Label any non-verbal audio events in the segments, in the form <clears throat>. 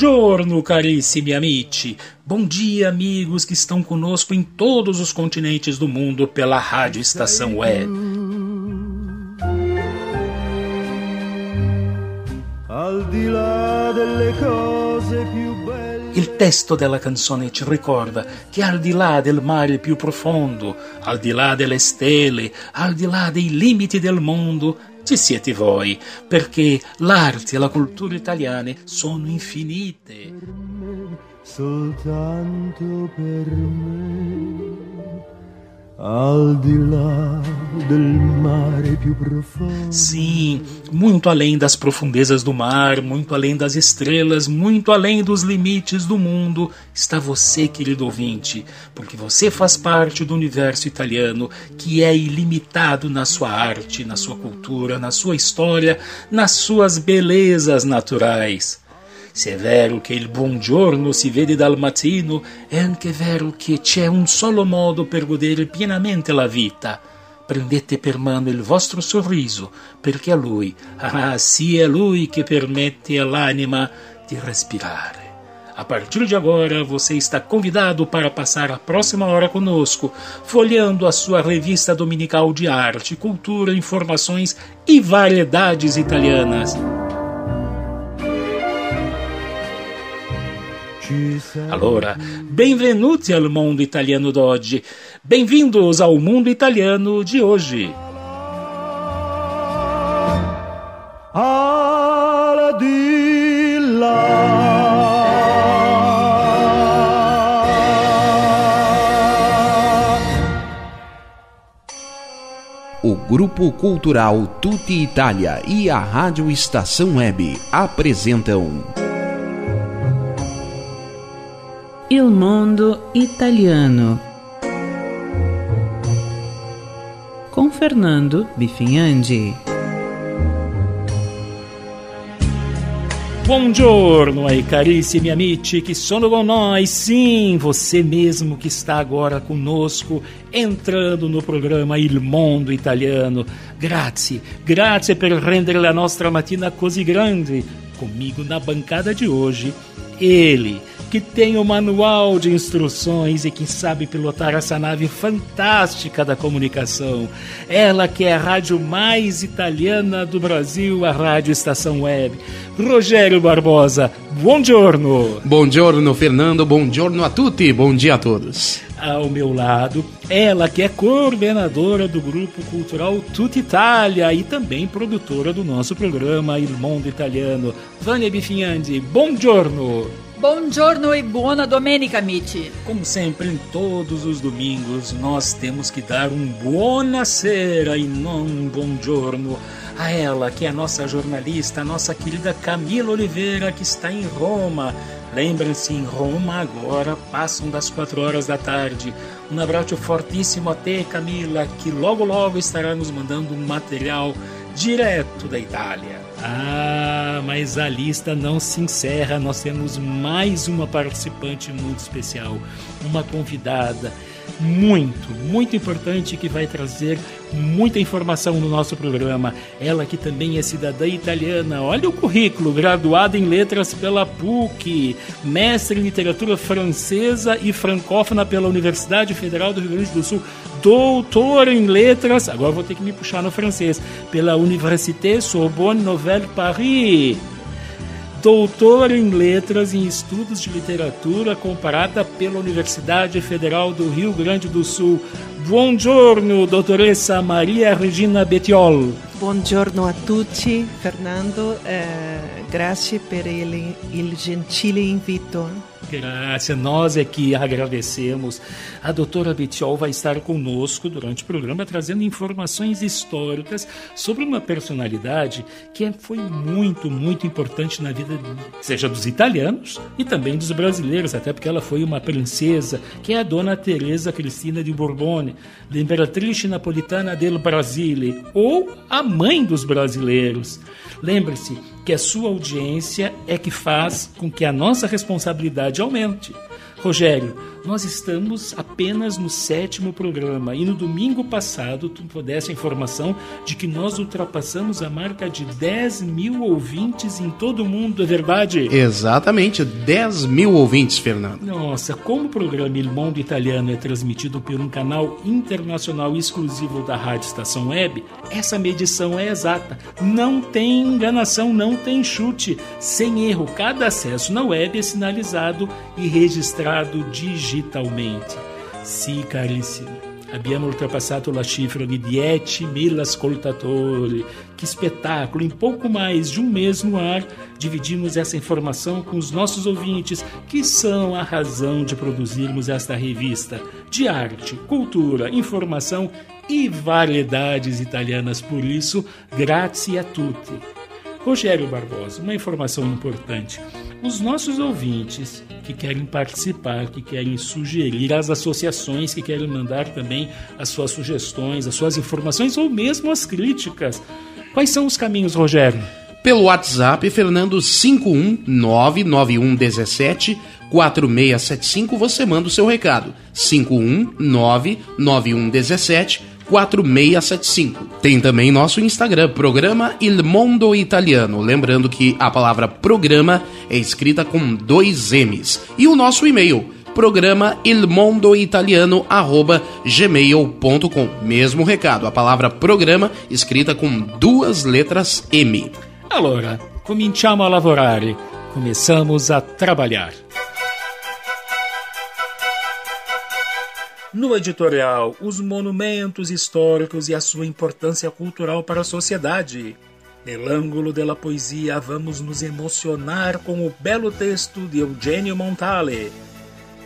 Buongiorno, carissimi amici. Bom dia, amigos que estão conosco em todos os continentes do mundo pela Rádio Estação Web. Il testo della canzone ci ricorda che al di là del mare più profondo, al di là delle stelle, al di là dei limiti del mondo, ci siete voi, perché l'arte e la cultura italiane sono infinite. Soltanto per me al di là del mare più profundo. Sim, muito além das profundezas do mar, muito além das estrelas, muito além dos limites do mundo, está você, querido ouvinte, porque você faz parte do universo italiano que é ilimitado na sua arte, na sua cultura, na sua história, nas suas belezas naturais. Se è vero che il buongiorno si vede dal mattino, è anche vero che c'è un solo modo per godere pienamente la vita. Prendete per mano il vostro sorriso, perché è lui, ah sì, è lui che permette all'anima di respirare. A partir de agora, você está convidado para passar a próxima hora conosco, folheando a sua revista dominical de arte, cultura, informações e variedades italianas. Allora, benvenuti al mondo italiano d'oggi. Bem-vindos ao mundo italiano de hoje. Al di là. O Grupo Cultural Tutti Italia e a Rádio Estação Web apresentam Il Mondo Italiano com Fernando Bifinhandi. Buongiorno ai carissimi amici que sono com nós. Sim, você mesmo que está agora conosco, entrando no programa Il Mondo Italiano. Grazie, grazie per rendere la nostra mattina così grande. Comigo na bancada de hoje, ele que tem o manual de instruções e que sabe pilotar essa nave fantástica da comunicação. Ela que é a rádio mais italiana do Brasil, a Rádio Estação Web. Rogério Barbosa, buongiorno. Buongiorno, Fernando, buongiorno a tutti, bom dia a todos. Ao meu lado, ela que é coordenadora do Grupo Cultural Tutta Italia e também produtora do nosso programa Il Mondo Italiano, Vânia Bifinhandi, buongiorno. Buongiorno e buona domenica, amici. Como sempre, em todos os domingos, nós temos que dar um buonasera e não um buongiorno a ela, que é a nossa jornalista, a nossa querida Camila Oliveira, que está em Roma. Lembrem-se, em Roma agora passam das quatro horas da tarde. Um abraço fortíssimo a te, Camila, que logo logo estará nos mandando um material direto da Itália. Ah, mas a lista não se encerra. Nós temos mais uma participante muito especial, uma convidada muito, muito importante que vai trazer muita informação no nosso programa. Ela que também é cidadã italiana. Olha o currículo, graduada em letras pela PUC, mestre em literatura francesa e francófona pela Universidade Federal do Rio Grande do Sul, doutora em letras, agora vou ter que me puxar no francês, pela Université Sorbonne Nouvelle Paris doutor em letras em estudos de literatura comparada pela Universidade Federal do Rio Grande do Sul. Buongiorno, dottoressa Maria Regina Bettiol. Buongiorno a tutti, Fernando. Eh, grazie per il, il gentile invito. Graça, nós é que agradecemos. A doutora Betiol vai estar conosco durante o programa trazendo informações históricas sobre uma personalidade que é, foi muito, muito importante na vida, seja dos italianos e também dos brasileiros, até porque ela foi uma princesa, que é a dona Teresa Cristina de Borbone, da Imperatrice Napolitana del Brasile, ou a mãe dos brasileiros. Lembre-se que a sua audiência é que faz com que a nossa responsabilidade aumente. Rogério, nós estamos apenas no sétimo programa e no domingo passado tu pudesse a informação de que nós ultrapassamos a marca de 10 mil ouvintes em todo o mundo, é verdade? Exatamente, 10 mil ouvintes, Fernando. Nossa, como o programa Il Mondo Italiano é transmitido por um canal internacional exclusivo da Rádio Estação Web, essa medição é exata. Não tem enganação, não tem chute. Sem erro, cada acesso na web é sinalizado e registrado digitalmente digitalmente. Sì, carissimi, abbiamo ultrapassato la cifra di 10.000 ascoltatori. Que espetáculo! Em pouco mais de um mês no ar, dividimos essa informação com os nossos ouvintes, que são a razão de produzirmos esta revista de arte, cultura, informação e variedades italianas. Por isso, grazie a tutti. Rogério Barbosa, uma informação importante. Os nossos ouvintes que querem participar, que querem sugerir, as associações que querem mandar também as suas sugestões, as suas informações ou mesmo as críticas. Quais são os caminhos, Rogério? Pelo WhatsApp, Fernando 5199117 4675, você manda o seu recado. 5199117 4675. Tem também nosso Instagram, programa Il Mondo Italiano. Lembrando que a palavra programa é escrita com dois M's. E o nosso e-mail, programa ilmondoitaliano@gmail.com. Mesmo recado, a palavra programa escrita com duas letras M. Allora, cominciamo a lavorare. Começamos a trabalhar. No editorial, os monumentos históricos e a sua importância cultural para a sociedade. No ângulo da poesia, vamos nos emocionar com o belo texto de Eugenio Montale.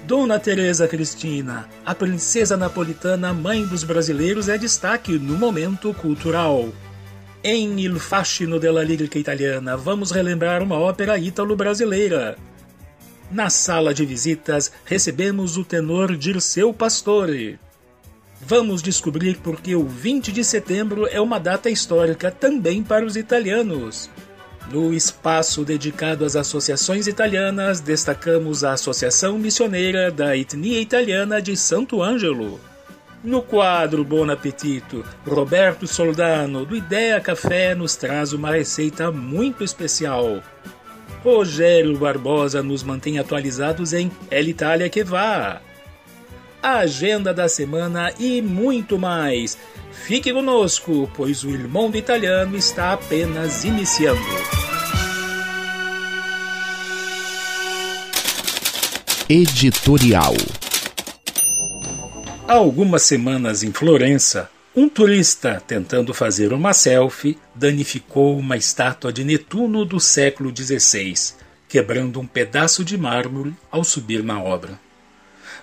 Dona Teresa Cristina, a princesa napolitana mãe dos brasileiros, é destaque no momento cultural. Em Il Fascino della Lírica Italiana, vamos relembrar uma ópera ítalo-brasileira. Na sala de visitas, recebemos o tenor Dirceu Pastore. Vamos descobrir por que o 20 de setembro é uma data histórica também para os italianos. No espaço dedicado às associações italianas, destacamos a Associação Missioneira da Etnia Italiana de Santo Ângelo. No quadro Bom Apetito, Roberto Soldano, do Ideia Café, nos traz uma receita muito especial. Rogério Barbosa nos mantém atualizados em El Itália que vá. A agenda da semana e muito mais. Fique conosco, pois o irmão do italiano está apenas iniciando. Editorial. Há algumas semanas em Florença, um turista tentando fazer uma selfie danificou uma estátua de Netuno do século XVI, quebrando um pedaço de mármore ao subir na obra.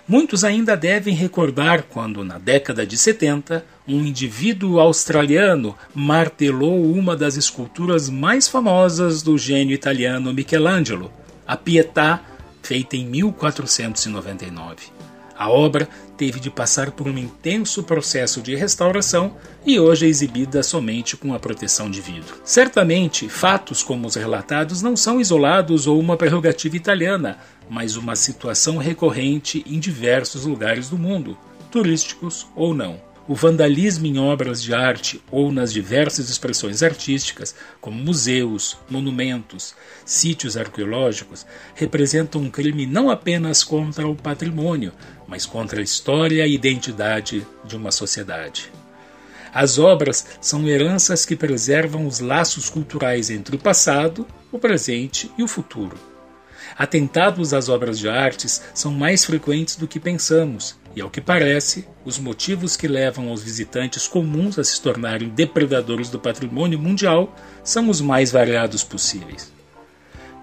Muitos ainda devem recordar quando, na década de 70, um indivíduo australiano martelou uma das esculturas mais famosas do gênio italiano Michelangelo, a Pietà, feita em 1499. A obra teve de passar por um intenso processo de restauração e hoje é exibida somente com a proteção de vidro. Certamente, fatos como os relatados não são isolados ou uma prerrogativa italiana, mas uma situação recorrente em diversos lugares do mundo, turísticos ou não. O vandalismo em obras de arte ou nas diversas expressões artísticas, como museus, monumentos, sítios arqueológicos, representa um crime não apenas contra o patrimônio, mas contra a história e identidade de uma sociedade. As obras são heranças que preservam os laços culturais entre o passado, o presente e o futuro. Atentados às obras de artes são mais frequentes do que pensamos, e, ao que parece, os motivos que levam aos visitantes comuns a se tornarem depredadores do patrimônio mundial são os mais variados possíveis.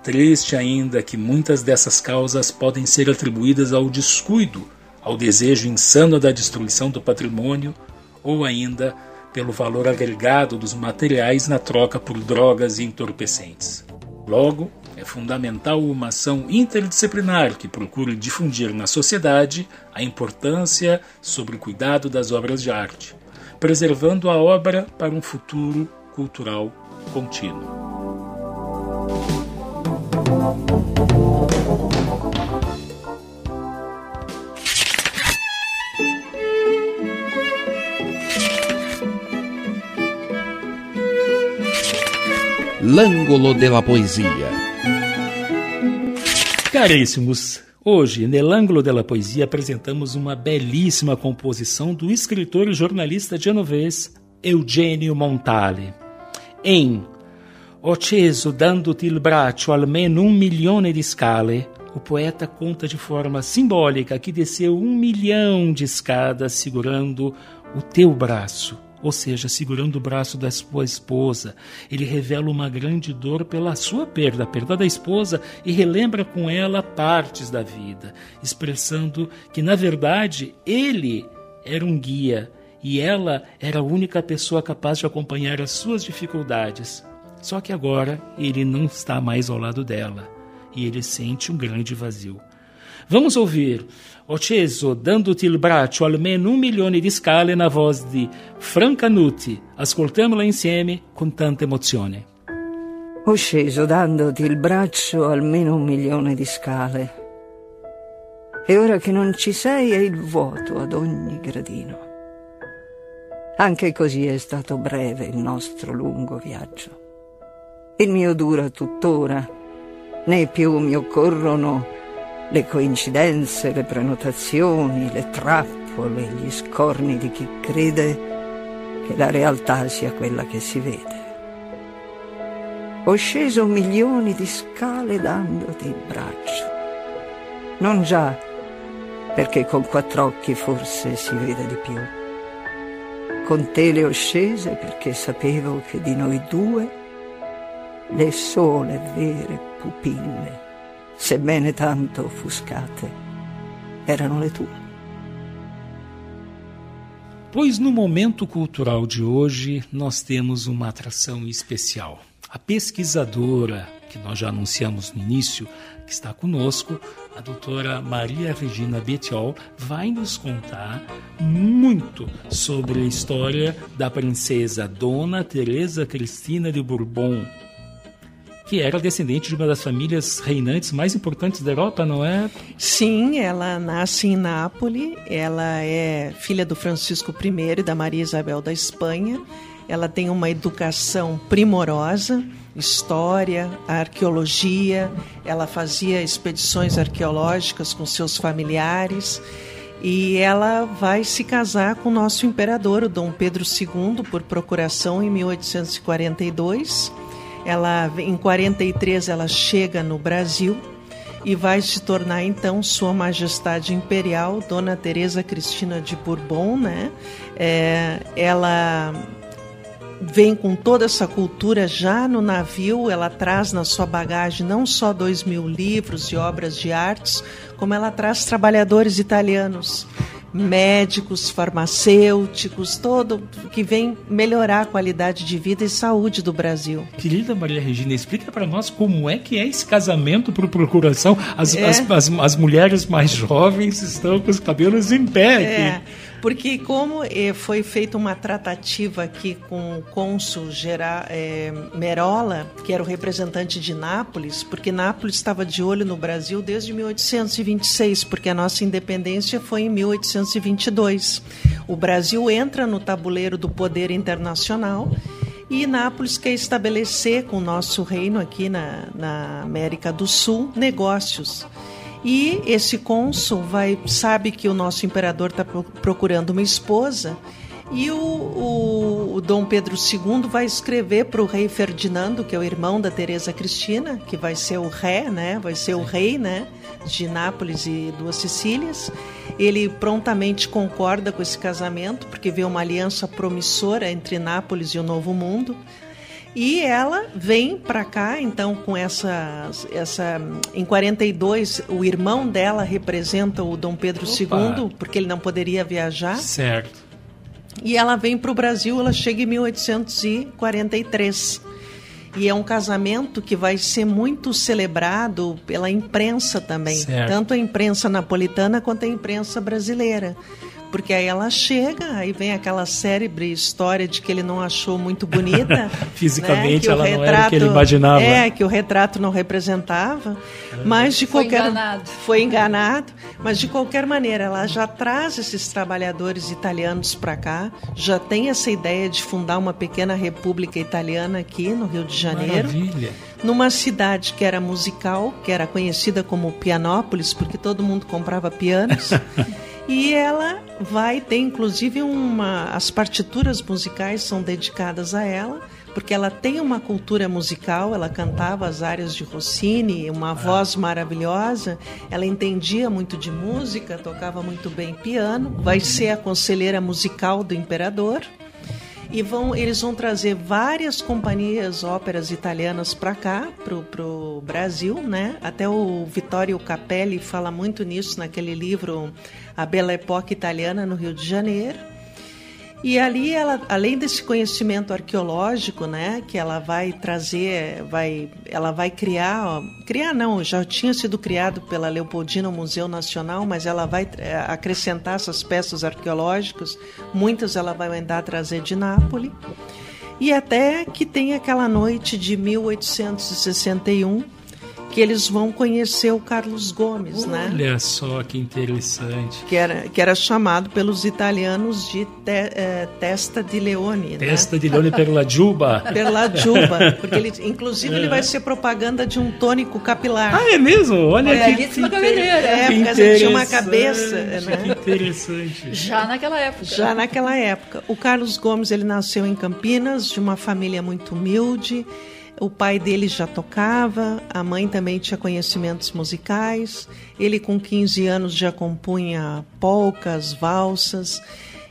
Triste ainda que muitas dessas causas podem ser atribuídas ao descuido, ao desejo insano da destruição do patrimônio ou ainda pelo valor agregado dos materiais na troca por drogas e entorpecentes. Logo, é fundamental uma ação interdisciplinar que procure difundir na sociedade a importância sobre o cuidado das obras de arte, preservando a obra para um futuro cultural contínuo. L'Angolo della Poesia. Caríssimos, hoje, nell'Angolo della Poesia, apresentamos uma belíssima composição do escritor e jornalista genovês Eugenio Montale. Em Ho ceso dando-te il braccio almeno um milione di scale, o poeta conta de forma simbólica que desceu um milhão de escadas segurando o teu braço ou seja, segurando o braço da sua esposa. Ele revela uma grande dor pela sua perda, a perda da esposa, e relembra com ela partes da vida, expressando que, na verdade, ele era um guia e ela era a única pessoa capaz de acompanhar as suas dificuldades. Só que agora ele não está mais ao lado dela e ele sente um grande vazio. Vamos ouvir Ho sceso dando-ti il braccio almeno un milione di scale na voz di Franca Nutti. Ascoltiamola insieme con tanta emozione. Ho sceso dandoti il braccio almeno un milione di scale. E ora che non ci sei è il vuoto ad ogni gradino. Anche così è stato breve il nostro lungo viaggio. Il mio dura tuttora, né più mi occorrono le coincidenze, le prenotazioni, le trappole, gli scorni di chi crede che la realtà sia quella che si vede. Ho sceso milioni di scale dandoti il braccio. Non già perché con quattro occhi forse si vede di più. Con te le ho scese perché sapevo che di noi due le sole vere pupille sebbene tanto offuscate, erano le tue. Pois no momento cultural de hoje nós temos uma atração especial. A pesquisadora que nós já anunciamos no início, que está conosco, a doutora Maria Regina Betiol, vai nos contar muito sobre a história da princesa Dona Teresa Cristina de Bourbon, que era descendente de uma das famílias reinantes mais importantes da Europa, não é? Sim, ela nasce em Nápoles, ela é filha do Francisco I e da Maria Isabel da Espanha. Ela tem uma educação primorosa, história, arqueologia. Ela fazia expedições arqueológicas com seus familiares. E ela vai se casar com o nosso imperador, o Dom Pedro II, por procuração em 1842 ela em 43 ela chega no Brasil e vai se tornar então Sua Majestade Imperial Dona Teresa Cristina de Bourbon, né? É, ela vem com toda essa cultura já no navio, ela traz na sua bagagem não só dois mil livros e obras de artes, como ela traz trabalhadores italianos médicos, farmacêuticos, todo que vem melhorar a qualidade de vida e saúde do Brasil. Querida Maria Regina, explica para nós como é que é esse casamento por procuração. As, é. as, as, as, mulheres mais jovens estão com os cabelos em pé. É. Aqui. Porque como eh, foi feita uma tratativa aqui com o cônsul eh, Merola, que era o representante de Nápoles, porque Nápoles estava de olho no Brasil desde 1826, porque a nossa independência foi em 1822. O Brasil entra no tabuleiro do poder internacional e Nápoles quer estabelecer com o nosso reino aqui na, na América do Sul negócios. E esse cônsul vai sabe que o nosso imperador está procurando uma esposa e o, o, o, Dom Pedro II vai escrever para o rei Ferdinando, que é o irmão da Teresa Cristina, que vai ser o rei, né? Vai ser o rei, né? De Nápoles e duas Sicílias. Ele prontamente concorda com esse casamento, porque vê uma aliança promissora entre Nápoles e o Novo Mundo. E ela vem para cá, então, com essa, essa. Em 42, o irmão dela representa o Dom Pedro Opa. II, porque ele não poderia viajar. Certo. E ela vem para o Brasil, ela chega em 1843. E é um casamento que vai ser muito celebrado pela imprensa também, Certo. tanto a imprensa napolitana quanto a imprensa brasileira. Porque aí ela chega, aí vem aquela célebre história de que ele não achou muito bonita. Fisicamente, <laughs> né? que o ela não era o que ele imaginava. É, que o retrato não representava. Mas de Foi qualquer enganado. foi enganado, mas de qualquer maneira ela já traz esses trabalhadores italianos para cá, já tem essa ideia de fundar uma pequena república italiana aqui no Rio de Janeiro, Maravilha. numa cidade que era musical, que era conhecida como Pianópolis, porque todo mundo comprava pianos. <laughs> E ela vai ter, inclusive, uma. As partituras musicais são dedicadas a ela, porque ela tem uma cultura musical, ela cantava as áreas de Rossini, uma voz maravilhosa, ela entendia muito de música, tocava muito bem piano, vai ser a conselheira musical do imperador. E vão, eles vão trazer várias companhias óperas italianas para cá, pro, pro Brasil, né? Até o Vittorio Capelli fala muito nisso naquele livro A Bela Época Italiana no Rio de Janeiro. E ali ela, além desse conhecimento arqueológico, né, que ela vai trazer, vai, ela vai criar, ó, criar não, já tinha sido criado pela Leopoldina Museu Nacional, mas ela vai eh, acrescentar essas peças arqueológicas, muitas ela vai mandar trazer de Nápoles. E até que tem aquela noite de 1861 que eles vão conhecer o Carlos Gomes, né? Olha só que interessante. Que era, que era chamado pelos italianos de te- eh, Testa di Leone, Testa de Leone per la Juba. né? <laughs> Per la Juba, porque ele, inclusive ele vai ser propaganda de um tônico capilar. Ah, é mesmo? Olha É, que, que cabeleireira. É, que porque ele tinha uma cabeça, Que né? interessante. Já naquela época. Já naquela época. O Carlos Gomes ele nasceu em Campinas, de uma família muito humilde. O pai dele já tocava, a mãe também tinha conhecimentos musicais. Ele, com 15 anos, já compunha polcas, valsas.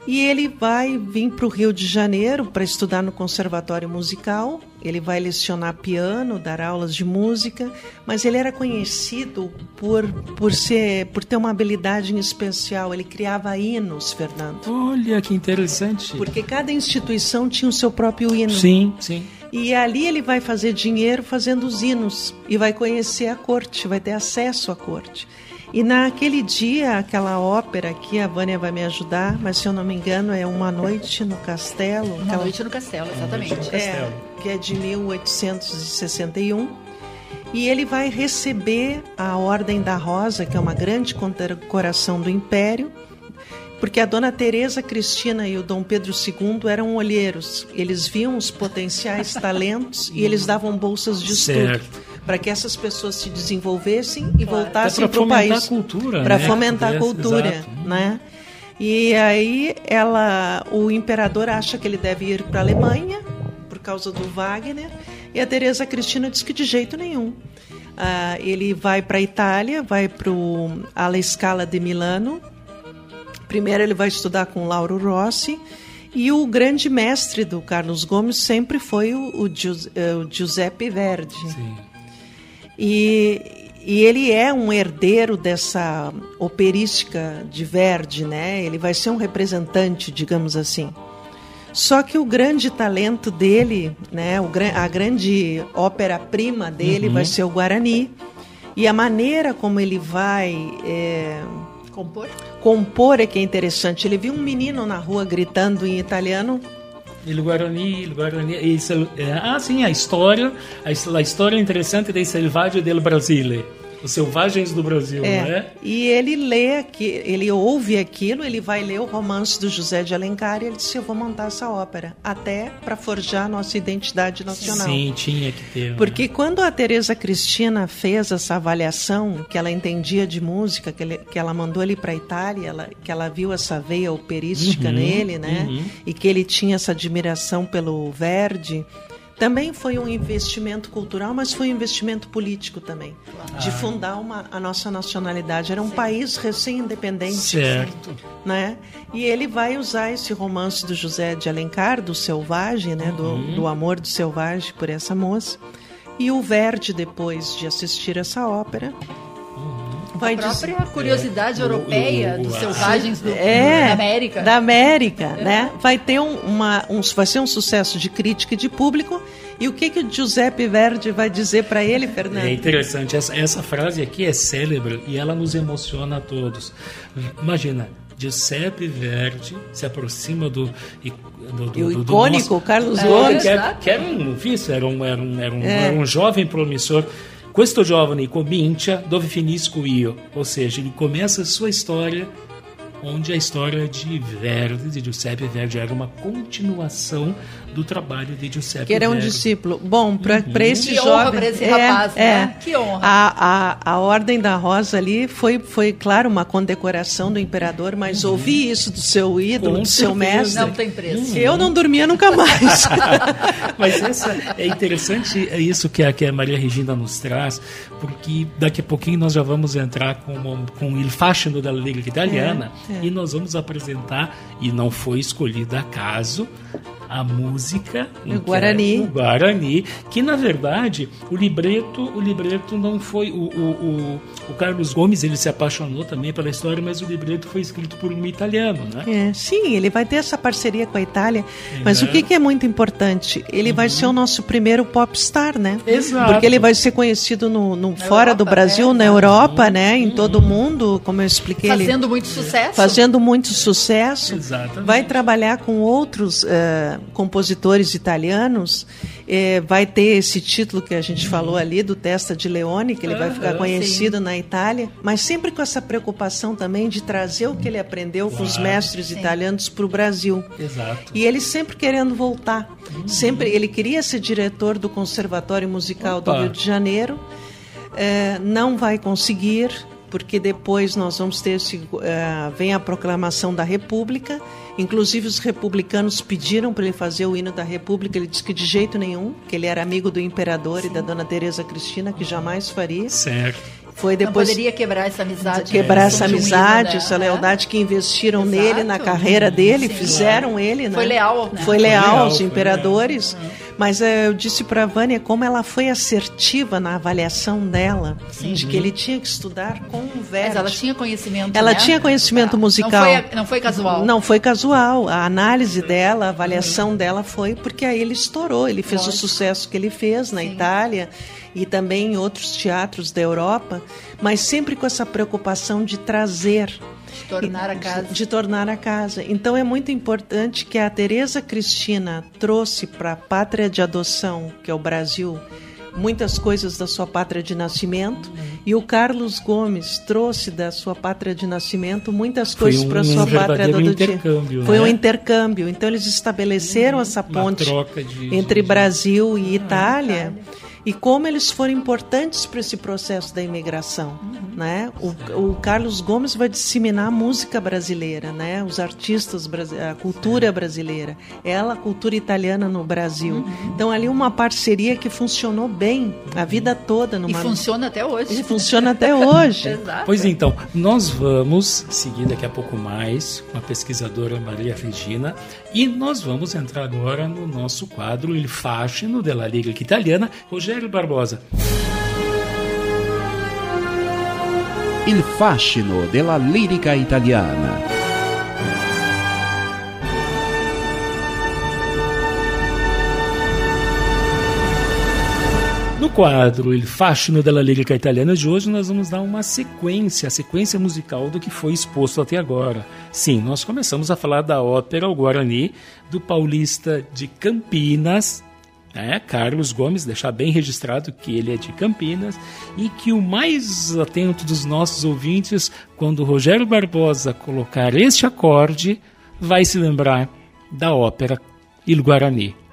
E ele vai vir para o Rio de Janeiro para estudar no Conservatório Musical. Ele vai lecionar piano, dar aulas de música, mas ele era conhecido por, por, ser, por ter uma habilidade em especial. Ele criava hinos, Fernando. Olha que interessante. Porque cada instituição tinha o seu próprio hino. Sim, sim. E ali ele vai fazer dinheiro fazendo os hinos e vai conhecer a corte, vai ter acesso à corte. E naquele dia, aquela ópera aqui, a Vânia vai me ajudar, mas se eu não me engano é Uma Noite no Castelo. Uma aquela- noite no castelo, exatamente. é, que é de 1861. E ele vai receber a Ordem da Rosa, que é uma grande condecoração do Império, porque a Dona Teresa Cristina e o Dom Pedro II eram olheiros. Eles viam os potenciais talentos e eles davam bolsas de estudo Certo. Para que essas pessoas se desenvolvessem e voltassem Até pra para o fomentar país a cultura, para né? fomentar a cultura, exato. né? E aí ela, o imperador acha que ele deve ir para a Alemanha por causa do Wagner e a Teresa Cristina diz que de jeito nenhum. Ah, ele vai para a Itália, vai para alla Scala de Milano. Primeiro ele vai estudar com Lauro Rossi e o grande mestre do Carlos Gomes sempre foi o, o Gius- eh, o Giuseppe Verdi. Sim. E, e ele é um herdeiro dessa operística de Verdi, né? Ele vai ser um representante, digamos assim. Só que o grande talento dele, né, o, a grande ópera-prima dele vai ser o Guarani. E a maneira como ele vai é, Compor? compor é que é interessante. Ele viu um menino na rua gritando em italiano Il Guarani, il Guarani, sel- eh, ah sim, a história, a, a história interessante dei selvaggi del Brasile, os selvagens do Brasil, É, não é? e ele lê aqui, ele ouve aquilo, ele vai ler o romance do José de Alencar e ele disse: Eu vou montar essa ópera, até para forjar a nossa identidade nacional. Sim, tinha que ter. né? Porque quando a Teresa Cristina fez essa avaliação, que ela entendia de música, que, ele- que ela mandou ele para a Itália, ela- que ela viu essa veia operística Uhum, nele, né? uhum. E que ele tinha essa admiração pelo Verdi. Também foi um investimento cultural, mas foi um investimento político também, de fundar uma, a nossa nacionalidade. Era um país recém-independente. Certo. Né? E ele vai usar esse romance do José de Alencar, do Selvagem, né? do, Uhum. do amor do Selvagem por essa moça. E o Verdi, depois de assistir essa ópera, vai a própria dizer... curiosidade europeia o- o- dos selvagens do, É, da América. Da América, né? Vai ter um, uma, um, vai ser um sucesso de crítica e de público. E o que, que o Giuseppe Verdi vai dizer para ele, Fernando? É interessante. Essa, essa frase aqui é célebre e ela nos emociona a todos. Imagina, Giuseppe Verdi se aproxima do. do, do E o do- do icônico nosso- Carlos É, Gomes. Que era, que era um, visto, era um, era um, era um, É. era um jovem promissor. Questo giovane comincia dove finisco io. Ou seja, ele começa a sua história onde a história de Verdi, de Giuseppe Verdi, era uma continuação do trabalho de Giuseppe Que era um Verdi. discípulo. Bom, para Uhum. esse Que jovem. honra pra esse rapaz, né? Que honra. A, a, a Ordem da Rosa ali foi, foi, claro, uma condecoração do imperador, mas ouvir isso do seu ídolo, Com do seu mestre. Não tem preço. Eu não dormia nunca mais. <laughs> Mas essa é interessante, é isso que a, que a Maria Regina nos traz, porque daqui a pouquinho nós já vamos entrar com, uma- com Il Fascino da Lírica Italiana É, é. e nós vamos apresentar, e não foi escolhida acaso, a música O Guarani. o Guarani, que na verdade o libreto, o libreto não foi o, o, o, o Carlos Gomes, ele se apaixonou também pela história, mas o libreto foi escrito por um italiano, né? É, sim, ele vai ter essa parceria com a Itália, mas Uhum. o que, que é muito importante? Ele vai ser o nosso primeiro popstar, né? Exato. Porque ele vai ser conhecido no, no fora do Europa, Brasil, é, na. Europa, né? Em todo o mundo, como eu expliquei. ele- Fazendo muito sucesso. fazendo muito sucesso, Exatamente. vai trabalhar com outros eh, compositores italianos, eh, vai ter esse título que a gente falou ali do Testa de Leone, que ele vai ficar Aham, conhecido na Itália, mas sempre com essa preocupação também de trazer o que ele aprendeu com os Claro. mestres italianos para o Brasil. Exato. E ele sempre querendo voltar. Sempre ele queria ser diretor do Conservatório Musical do Opa. Rio de Janeiro. Eh, não vai conseguir, porque depois nós vamos ter esse, eh, vem a proclamação da República. Inclusive os republicanos pediram para ele fazer o hino da República. Ele disse que de jeito nenhum, que ele era amigo do imperador e da Dona Teresa Cristina, que jamais faria. Certo. Foi Não depois poderia quebrar essa amizade. quebrar né? essa amizade, né? essa lealdade que investiram Exato. nele, na carreira dele, Sim. fizeram ele, né? Foi leal, né? Foi leal leal, aos foi imperadores. Mas eh, eu disse para a Vânia como ela foi assertiva na avaliação dela, de que ele tinha que estudar com o Verdi. Mas ela tinha conhecimento. Ela né? tinha conhecimento Não musical. foi, não foi casual. Não foi casual. A análise dela, a avaliação dela foi porque aí ele estourou. Ele fez Lógico. o sucesso que ele fez na Sim. Itália e também em outros teatros da Europa, mas sempre com essa preocupação de trazer De tornar a casa. de tornar a casa. Então é muito importante que a Teresa Cristina trouxe para a pátria de adoção, que é o Brasil, muitas coisas da sua pátria de nascimento, e o Carlos Gomes trouxe da sua pátria de nascimento muitas Foi coisas um para sua pátria verdadeiro do dia. intercâmbio, Foi né? um intercâmbio. Então eles estabeleceram essa Uma ponte troca de- entre de- Brasil e Itália. E como eles foram importantes para esse processo da imigração, né? O, o Carlos Gomes vai disseminar a música brasileira, né? Os artistas, a cultura brasileira, ela a cultura italiana no Brasil. Então ali uma parceria que funcionou bem a vida toda E numa funciona até hoje. E funciona até hoje. <laughs> Exato. Pois então, nós vamos seguir daqui a pouco mais com a pesquisadora Maria Regina e nós vamos entrar agora no nosso quadro Il Fascino della Liga Italiana. Rogério Barbosa. Il fascino della lirica italiana. No quadro Il Fascino della Lírica Italiana de hoje, nós vamos dar uma sequência, a sequência musical do que foi exposto até agora. Sim, nós começamos a falar da ópera O Guarani, do paulista de Campinas, né, Carlos Gomes, deixar bem registrado que ele é de Campinas, e que o mais atento dos nossos ouvintes, quando Rogério Barbosa colocar este acorde, vai se lembrar da ópera Il Guarani.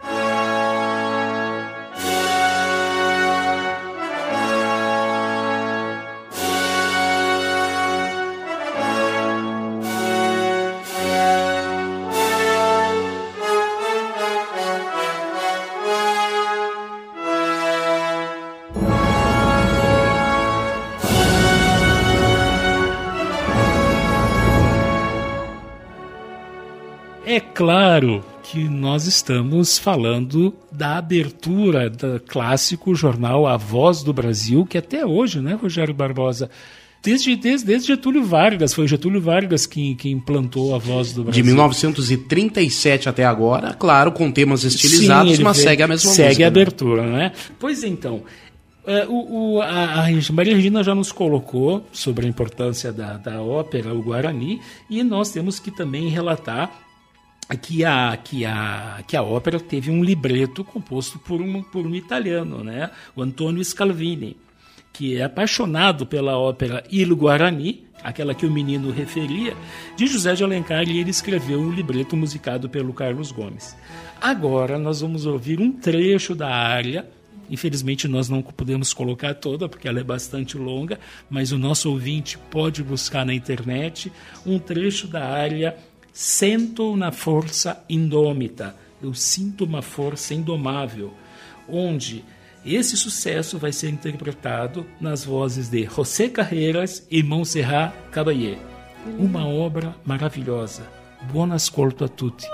Nós estamos falando da abertura do clássico jornal A Voz do Brasil, que até hoje, né, Rogério Barbosa? Desde, desde, desde Getúlio Vargas, foi Getúlio Vargas que, que implantou a voz do Brasil. De 1937 até agora, claro, com temas estilizados, Sim, mas segue a mesma segue música. a né? abertura, né? Pois então, é, o, o, a, a Maria Regina já nos colocou sobre a importância da, da ópera, o Guarani, e nós temos que também relatar que a, que a, que a ópera teve um libreto composto por um, por um italiano, né? o Antonio Scalvini, que é apaixonado pela ópera Il Guarani, aquela que o menino referia, de José de Alencar, e ele escreveu um libreto musicado pelo Carlos Gomes. Agora nós vamos ouvir um trecho da área. Infelizmente nós não podemos colocar toda, porque ela é bastante longa, mas o nosso ouvinte pode buscar na internet um trecho da área Sento una força indômita. Eu sinto uma força indomável, onde esse sucesso vai ser interpretado nas vozes de José Carreiras e Montserrat Caballé. Uma obra maravilhosa. Buon ascolto a tutti.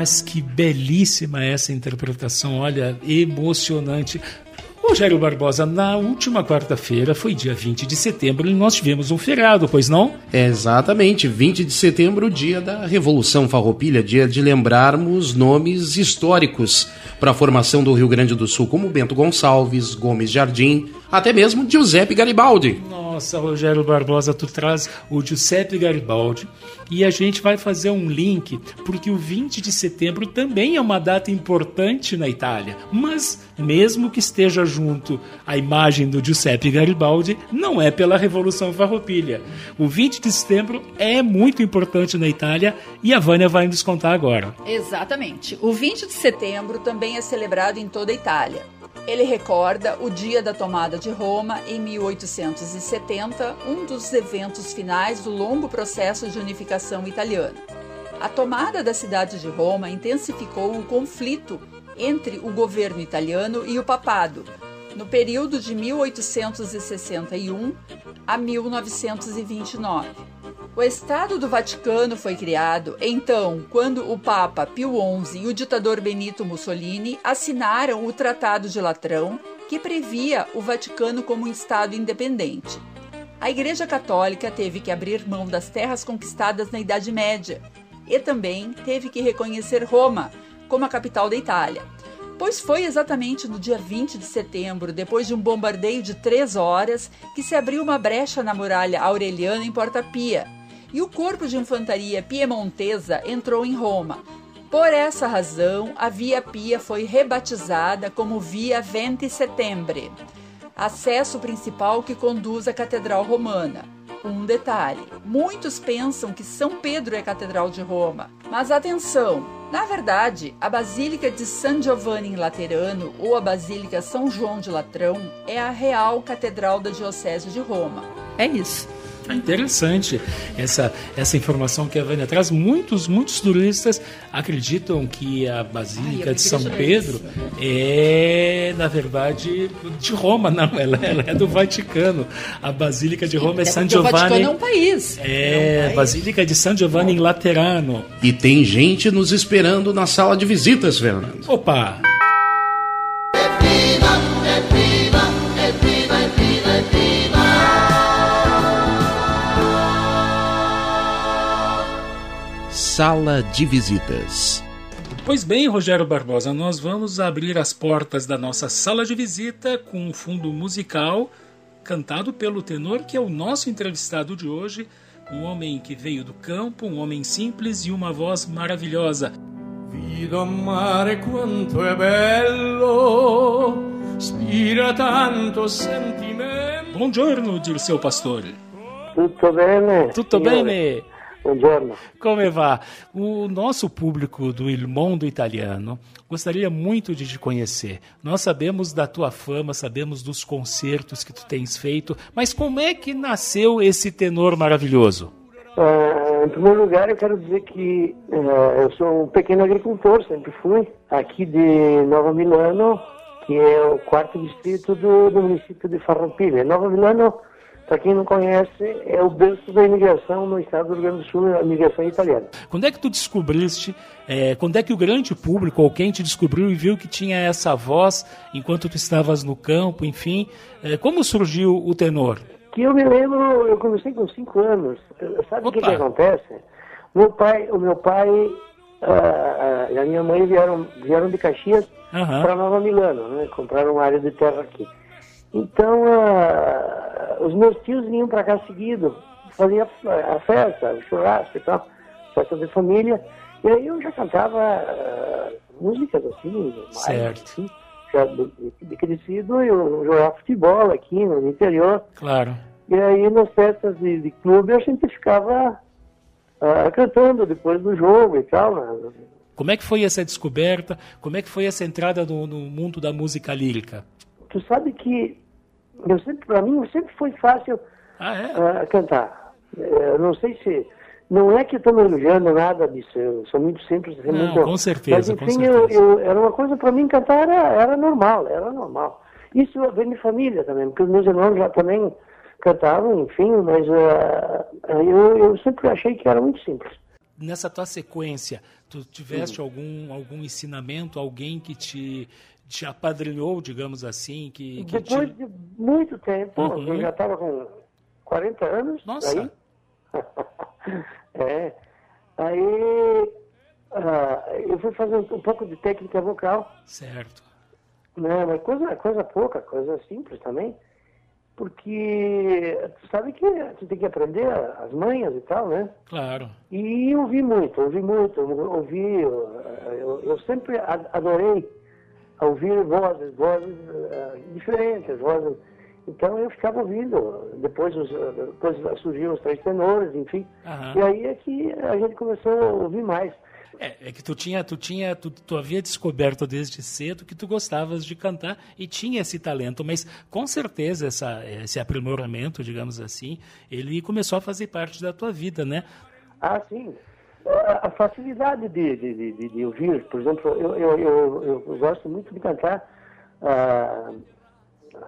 Mas que belíssima essa interpretação, olha, emocionante. Rogério Barbosa, na última quarta-feira, foi dia 20 de setembro, e nós tivemos um feriado, pois não? Exatamente, 20 de setembro, dia da Revolução Farroupilha, dia de lembrarmos nomes históricos para a formação do Rio Grande do Sul, como Bento Gonçalves, Gomes Jardim, até mesmo Giuseppe Garibaldi. Nossa, Rogério Barbosa, tu traz o Giuseppe Garibaldi e a gente vai fazer um link, porque o 20 de setembro também é uma data importante na Itália. Mas, mesmo que esteja junto a imagem do Giuseppe Garibaldi, não é pela Revolução Farroupilha. O 20 de setembro é muito importante na Itália e a Vânia vai nos contar agora. Exatamente. O 20 de setembro também é celebrado em toda a Itália. Ele recorda o dia da tomada de Roma em 1870, um dos eventos finais do longo processo de unificação italiana. A tomada da cidade de Roma intensificou o conflito entre o governo italiano e o papado, no período de 1861 a 1929. O Estado do Vaticano foi criado, então, quando o Papa Pio XI e o ditador Benito Mussolini assinaram o Tratado de Latrão, que previa o Vaticano como um Estado independente. A Igreja Católica teve que abrir mão das terras conquistadas na Idade Média e também teve que reconhecer Roma como a capital da Itália pois foi exatamente no dia 20 de setembro, depois de um bombardeio de três horas, que se abriu uma brecha na muralha aureliana em Porta Pia, e o corpo de infantaria piemontesa entrou em Roma. Por essa razão, a Via Pia foi rebatizada como Via 20 Settembre, acesso principal que conduz à Catedral Romana. Um detalhe: muitos pensam que São Pedro é a Catedral de Roma, mas atenção! Na verdade, a Basílica de San Giovanni em Laterano ou a Basílica São João de Latrão é a real catedral da Diocese de Roma. É isso. É interessante essa, essa informação que a Vânia traz. Muitos, muitos turistas acreditam que a Basílica Ai, de São Pedro é, na verdade, de Roma. <laughs> Não, ela, ela é do Vaticano. A Basílica de Roma é, é San Giovanni. O Vaticano é um país. É, é um país. Basílica de San Giovanni em Laterano. E tem gente nos esperando na sala de visitas, Fernando. Opa! Sala de Visitas. Pois bem, Rogério Barbosa, nós vamos abrir as portas da nossa sala de visita com um fundo musical cantado pelo tenor que é o nosso entrevistado de hoje, um homem que veio do campo, um homem simples e uma voz maravilhosa. Vido mare quanto è bello, spira tanto sentimento. Buongiorno, Dirceu Pastore. Tutto bene? Tutto signore? bene? Buongiorno. Come va? O nosso público do Il Mondo Italiano gostaria muito de te conhecer. Nós sabemos da tua fama, sabemos dos concertos que tu tens feito, mas como é que nasceu esse tenor maravilhoso? Uh, em primeiro lugar, eu quero dizer que uh, eu sou um pequeno agricultor, sempre fui, aqui de Nova Milano, que é o quarto distrito do, do município de Farroupilha. Nova Milano para quem não conhece, é o berço da imigração no estado do Rio Grande do Sul, a imigração italiana. Quando é que tu descobriste, é, quando é que o grande público, ou quem te descobriu e viu que tinha essa voz enquanto tu estavas no campo, enfim, é, como surgiu o tenor? Que eu me lembro, eu comecei com cinco anos. Sabe o que, que, acontece? Meu pai, o meu pai uh, e a minha mãe vieram, vieram de Caxias uhum. para Nova Milano, né? compraram uma área de terra aqui. Então, uh, os meus tios vinham para cá seguido, faziam a festa, o churrasco e tal, festa de família. E aí eu já cantava uh, músicas assim, certo. assim, já de, de crescido, eu jogava futebol aqui no interior. Claro. E aí nas festas de, de clube a gente ficava uh, cantando depois do jogo e tal. Né? Como é que foi essa descoberta? Como é que foi essa entrada no, no mundo da música lírica? Tu sabe que eu sempre, para mim sempre foi fácil ah, é? uh, cantar. Eu não sei se não é que estou me elogiando nada disso. Eu sou muito simples, não, muito, com certeza. Mas enfim, com certeza. Eu, eu, era uma coisa para mim cantar era, era normal, era normal. Isso vem de família também, porque os meus irmãos já também cantavam, enfim, mas uh, eu, eu sempre achei que era muito simples nessa tua sequência, tu tiveste algum, algum ensinamento, alguém que te, te apadrinhou, digamos assim? Que, que Depois te... de muito tempo, Uhum. eu já estava com 40 anos. Nossa! Aí, <laughs> é. Aí ah, eu fui fazer um, um pouco de técnica vocal. Certo. Né, mas coisa, coisa pouca, coisa simples também. Porque tu sabe que tu tem que aprender as manhas e tal, né? Claro. E ouvi muito, ouvi muito, ouvi. Eu, eu, sempre a- ouvir vozes, vozes eh, diferentes, vozes. Então eu ficava ouvindo. Depois, os, eh, depois surgiram os três tenores, enfim. Aham. E aí é que a gente começou a ouvir mais. É, é que tu tinha, tu tinha, tu, tu havia descoberto desde cedo que tu gostavas de cantar e tinha esse talento, mas com certeza essa, esse aprimoramento, digamos assim, ele começou a fazer parte da tua vida, né? Ah, sim. A, facilidade de, de, de, de, ouvir, por exemplo, eu, eu, eu, eu gosto muito de cantar uh,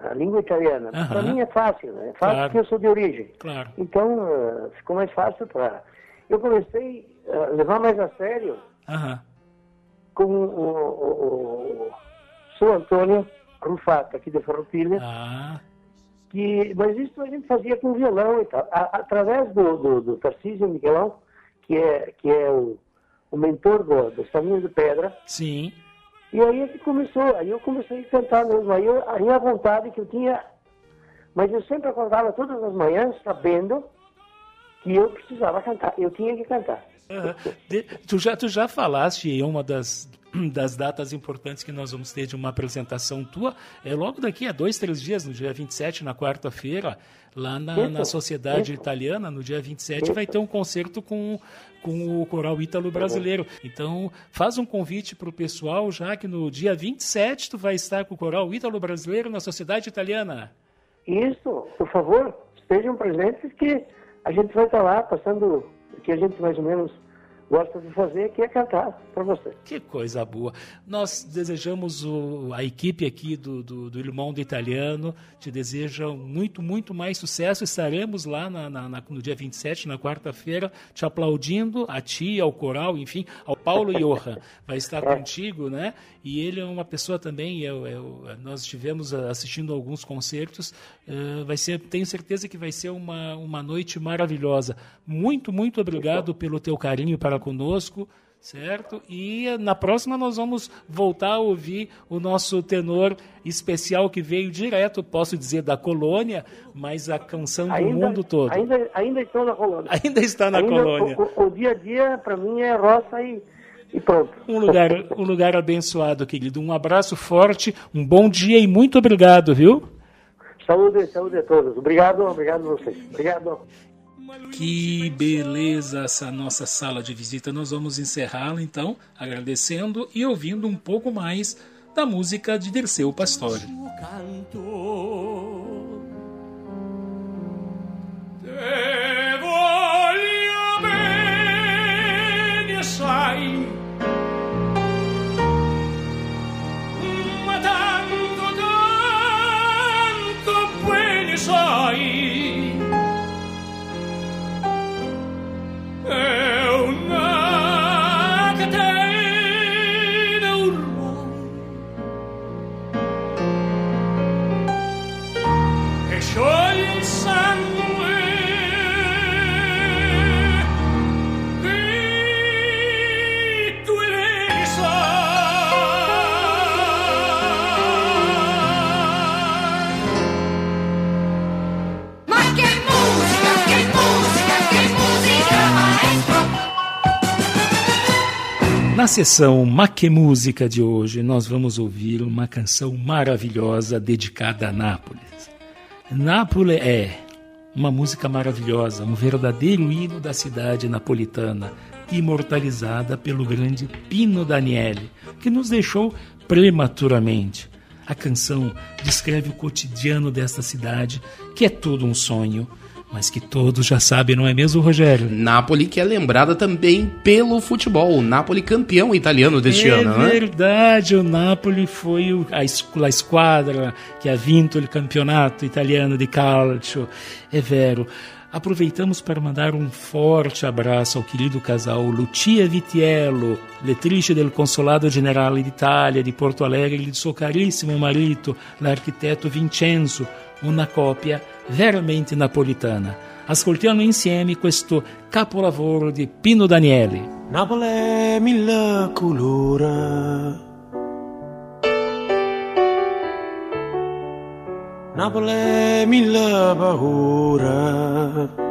a língua italiana. Uhum. Para mim é fácil, né? é fácil claro. porque eu sou de origem. Claro. Então uh, ficou mais fácil para. Eu comecei a levar mais a sério uhum. com o, o, o, São Antônio Rufato, aqui de Farroupilha. Ah. Que, mas isso a gente fazia com violão e tal. A, através do, do, do Tarcísio Miguelão, que é, que é o, o mentor do, do Caminho de Pedra. Sim. E aí é que começou, aí eu comecei a cantar mesmo. Aí, eu, a vontade que eu tinha, mas eu sempre acordava todas as manhãs sabendo que eu precisava cantar, eu tinha que cantar. Uhum. De, tu, já, tu já falaste em uma das, <clears throat> das datas importantes que nós vamos ter de uma apresentação tua, é logo daqui a dois, três dias, no dia 27, na quarta-feira, lá na, na Sociedade Italiana, no dia 27, vai ter um concerto com, com o Coral Ítalo Brasileiro. Então, faz um convite para o pessoal, já que no dia 27 tu vai estar com o Coral Ítalo Brasileiro na Sociedade Italiana. Isso, por favor, estejam presentes que a gente vai estar lá passando que a gente mais ou menos gosta de fazer, que é cantar para você. Que coisa boa. Nós desejamos o, a equipe aqui do, do, do Irmão do Italiano, te deseja muito, muito mais sucesso. Estaremos lá na, na, na, no dia 27, na quarta-feira, te aplaudindo, a ti, ao coral, enfim, ao Paulo Johan. Vai estar é. contigo, né? E ele é uma pessoa também, eu, eu, nós estivemos assistindo alguns concertos, uh, vai ser, tenho certeza que vai ser uma, uma noite maravilhosa. Muito, muito obrigado pelo teu carinho para conosco, certo? E na próxima nós vamos voltar a ouvir o nosso tenor especial que veio direto, posso dizer, da colônia, mas a canção do ainda, mundo todo. Ainda, ainda estou na colônia. Ainda está na ainda, colônia. O, o, o, dia a dia, para mim, é roça e, e pronto. Um lugar, um lugar abençoado, querido. Um abraço forte, um bom dia e muito obrigado, viu? Saúde, saúde a todos. Obrigado, obrigado a vocês. Obrigado. Que beleza essa nossa sala de visita. Nós vamos encerrá-la então, agradecendo e ouvindo um pouco mais da música de Dirceu Pastore. sai è <laughs> sessão Maque Música de hoje, nós vamos ouvir uma canção maravilhosa dedicada a Nápoles. Nápoles é uma música maravilhosa, um verdadeiro hino da cidade napolitana, imortalizada pelo grande Pino Daniele, que nos deixou prematuramente. A canção descreve o cotidiano desta cidade, que é todo um sonho, mas que todos já sabem, não é mesmo, Rogério? Napoli que é lembrada também pelo futebol, o Napoli campeão italiano deste é ano, né? verdade, o Napoli foi o, a, es- la squadra que ha vinto il campionato italiano di calcio, é vero. Aproveitamos para mandar um forte abraço ao querido casal Lucia Vitiello, letrice del Consolado Generale d'Italia di Porto Alegre, e do seu carissimo marito, l'architetto Vincenzo, una coppia veramente napolitana. Ascoltiamo insieme questo capolavoro di Pino Daniele. Napoli mille colori. Napoli mille paure.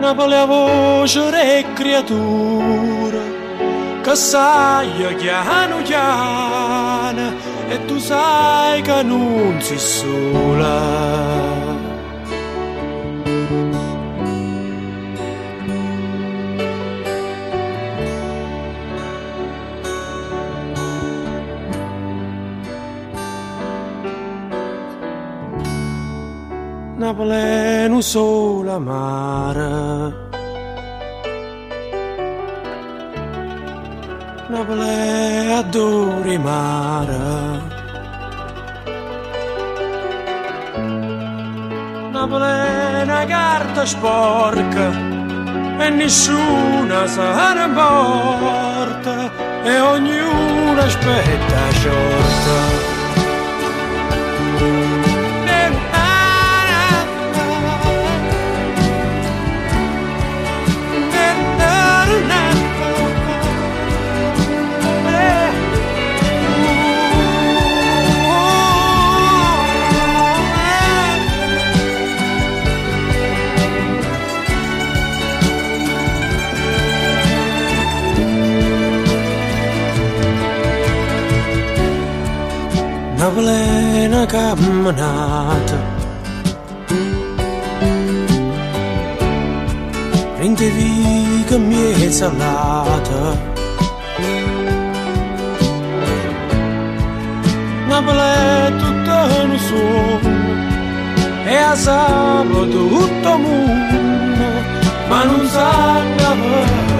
Napoli è voce e creatura che sai chiano chiano e tu sai che non sei sola. Napoli non solo amare. Napoli adori mare. Napoli è una carta sporca e nessuna se ne importa e ognuno aspetta sciorta. Plena camminata Prende viga mia salata Napoli tutto un suono e a sabato tutto mondo ma non sa la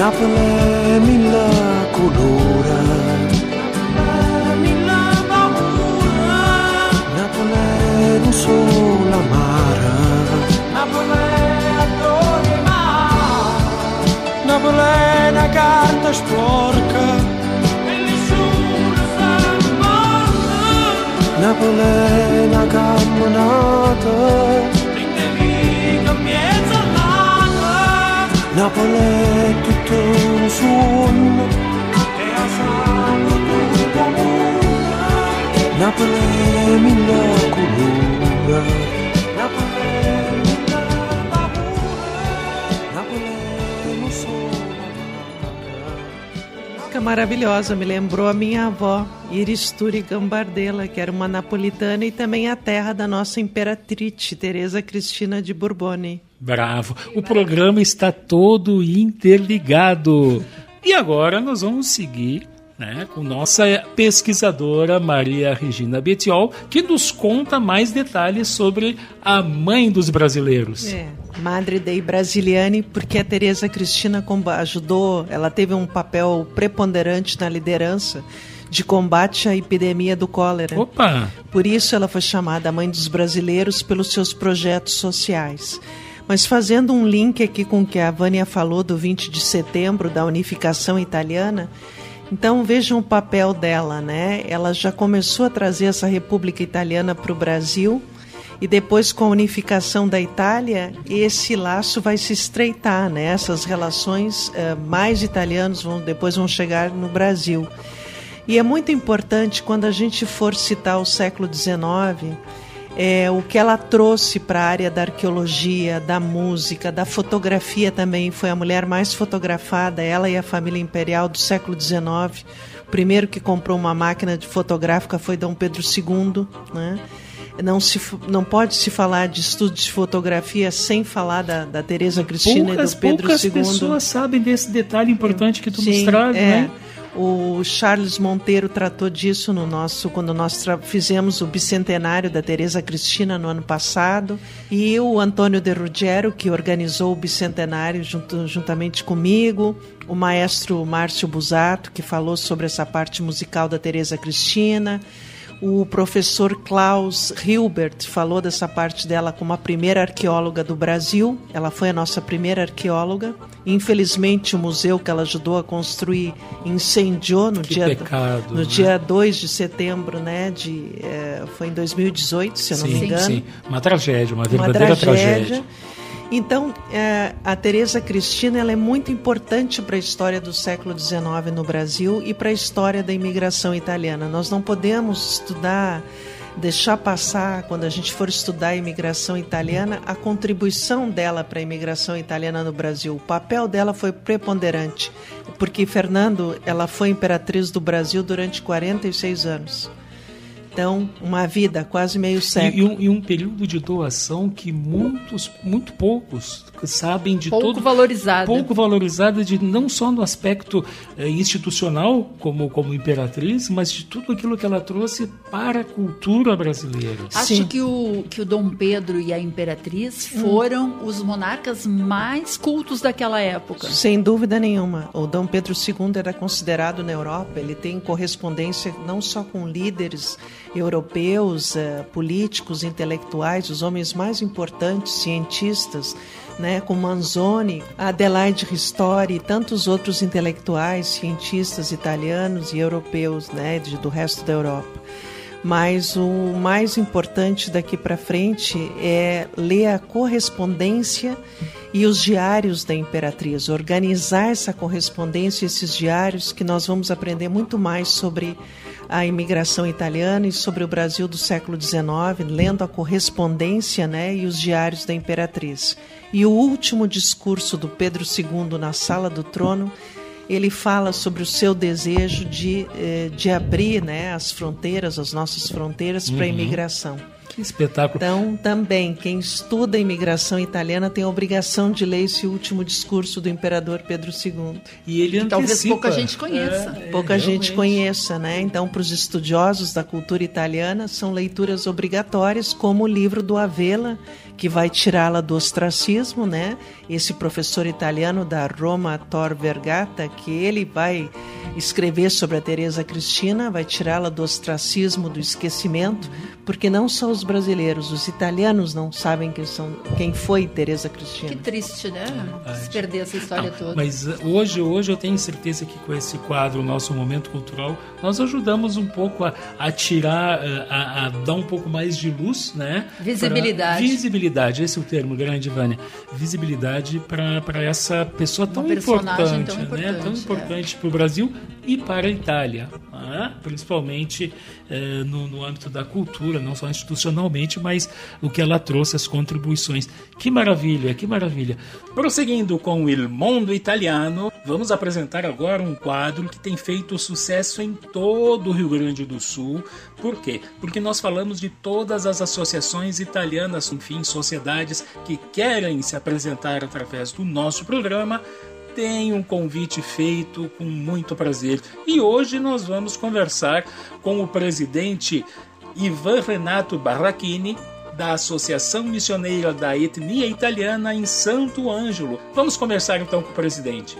Napoli mille colore. Mille paura Napoli non solo amara Napoli adore mare. Napoli è una carta sporca. E nessuno sa importa Napoli è una camminata. Napoli è tutto un suono e a sangue tutto amore Napoli è mille colore Napoli è mille paura Napoli è non solo Música maravilhosa, me lembrou a minha avó, Iris Turi Gambardella, que era uma napolitana e também a terra da nossa imperatriz, Teresa Cristina de Bourbon. Bravo. O programa está todo interligado. E agora nós vamos seguir né, com nossa pesquisadora Maria Regina Betiol, que nos conta mais detalhes sobre a mãe dos brasileiros. É, Madre dei Brasiliani, porque a Teresa Cristina ajudou, ela teve um papel preponderante na liderança de combate à epidemia do cólera. Opa! Por isso ela foi chamada a mãe dos brasileiros pelos seus projetos sociais. Mas fazendo um link aqui com o que a Vânia falou do 20 de setembro, da unificação italiana, então vejam o papel dela, né? Ela já começou a trazer essa República Italiana para o Brasil e depois com a unificação da Itália, esse laço vai se estreitar, né? Essas relações, eh, mais italianos vão depois vão chegar no Brasil. E é muito importante quando a gente for citar o século XIX, é, o que ela trouxe para a área da arqueologia, da música, da fotografia também. Foi a mulher mais fotografada, ela e a família imperial do século XIX. O primeiro que comprou uma máquina de fotográfica foi Dom Pedro II. Né? Não, se, não pode se falar de estudos de fotografia sem falar da, da Teresa Cristina poucas, e do Pedro poucas II. pessoas sabem desse detalhe importante que tu nos traz, é. né? O Charles Monteiro tratou disso no nosso quando nós fizemos o bicentenário da Teresa Cristina no ano passado e o Antônio De Ruggiero que organizou o bicentenário junto, juntamente comigo, o maestro Márcio Busato que falou sobre essa parte musical da Teresa Cristina. O professor Klaus Hilbert falou dessa parte dela como a primeira arqueóloga do Brasil. Ela foi a nossa primeira arqueóloga. Infelizmente, o museu que ela ajudou a construir incendiou no Que dia pecado, no né? dia 2 de setembro, né? De, é, foi em 2018, se eu não sim, me engano. sim. Uma tragédia, uma Uma verdadeira tragédia. tragédia. Então, é, a Teresa Cristina ela é muito importante para a história do século XIX no Brasil e para a história da imigração italiana. Nós não podemos estudar, deixar passar, quando a gente for estudar a imigração italiana, a contribuição dela para a imigração italiana no Brasil. O papel dela foi preponderante, porque Fernando, ela foi imperatriz do Brasil durante 46 anos. Então, uma vida, quase meio século. E, e, um, e, um, período de doação que muitos, muito poucos sabem de pouco todo... Pouco valorizada. Pouco valorizada, de, não só no aspecto eh, institucional, como, como imperatriz, mas de tudo aquilo que ela trouxe para a cultura brasileira. Acho que o, que o Dom Pedro e a imperatriz hum. foram hum. os monarcas mais cultos daquela época. Sem dúvida nenhuma. O Dom Pedro II era considerado na Europa, ele tem correspondência não só com líderes europeus, uh, políticos, intelectuais, os homens mais importantes, cientistas, né, como Manzoni, Adelaide Ristori e tantos outros intelectuais, cientistas italianos e europeus, né, de, do resto da Europa. Mas o mais importante daqui para frente é ler a correspondência e os diários da imperatriz, organizar essa correspondência, esses diários, que nós vamos aprender muito mais sobre a imigração italiana e sobre o Brasil do século XIX, lendo a correspondência né, e os diários da imperatriz. E o último discurso do Pedro II na sala do trono, ele fala sobre o seu desejo de, eh, de abrir né, as fronteiras, as nossas fronteiras, uhum. para a imigração. Que espetáculo. Então, também, quem estuda a imigração italiana tem a obrigação de ler esse último discurso do imperador Pedro II. E ele antecipa. Talvez pouca gente conheça. É, pouca realmente. gente conheça, né? Então, para os estudiosos da cultura italiana, são leituras obrigatórias, como o livro do Avela, que vai tirá-la do ostracismo, né? Esse professor italiano da Roma Tor Vergata, que ele vai escrever sobre a Teresa Cristina, vai tirá-la do ostracismo, do esquecimento, porque não só os brasileiros, os italianos não sabem quem, são, quem foi Teresa Cristina. Que triste, né? É Se perder essa história toda. Mas uh, hoje, hoje eu tenho certeza que com esse quadro, o nosso momento cultural, nós ajudamos um pouco a, a tirar, uh, a, a, dar um pouco mais de luz, né? Visibilidade. visibilidade, esse é o termo grande, Vânia. Visibilidade para essa pessoa tão importante, tão importante, né? Tão importante é. para o Brasil e para a Itália, né? principalmente eh, no, no âmbito da cultura, não só institucionalmente, mas o que ela trouxe, as contribuições. Que maravilha, que maravilha. Prosseguindo com o Il Mondo Italiano, vamos apresentar agora um quadro que tem feito sucesso em todo o Rio Grande do Sul. Por quê? Porque nós falamos de todas as associações italianas, enfim, sociedades que querem se apresentar através do nosso programa tem um convite feito com muito prazer. E hoje nós vamos conversar com o presidente Ivan Renato Barrachini, da Associação Missioneira da Etnia Italiana em Santo Ângelo. Vamos conversar então com o presidente.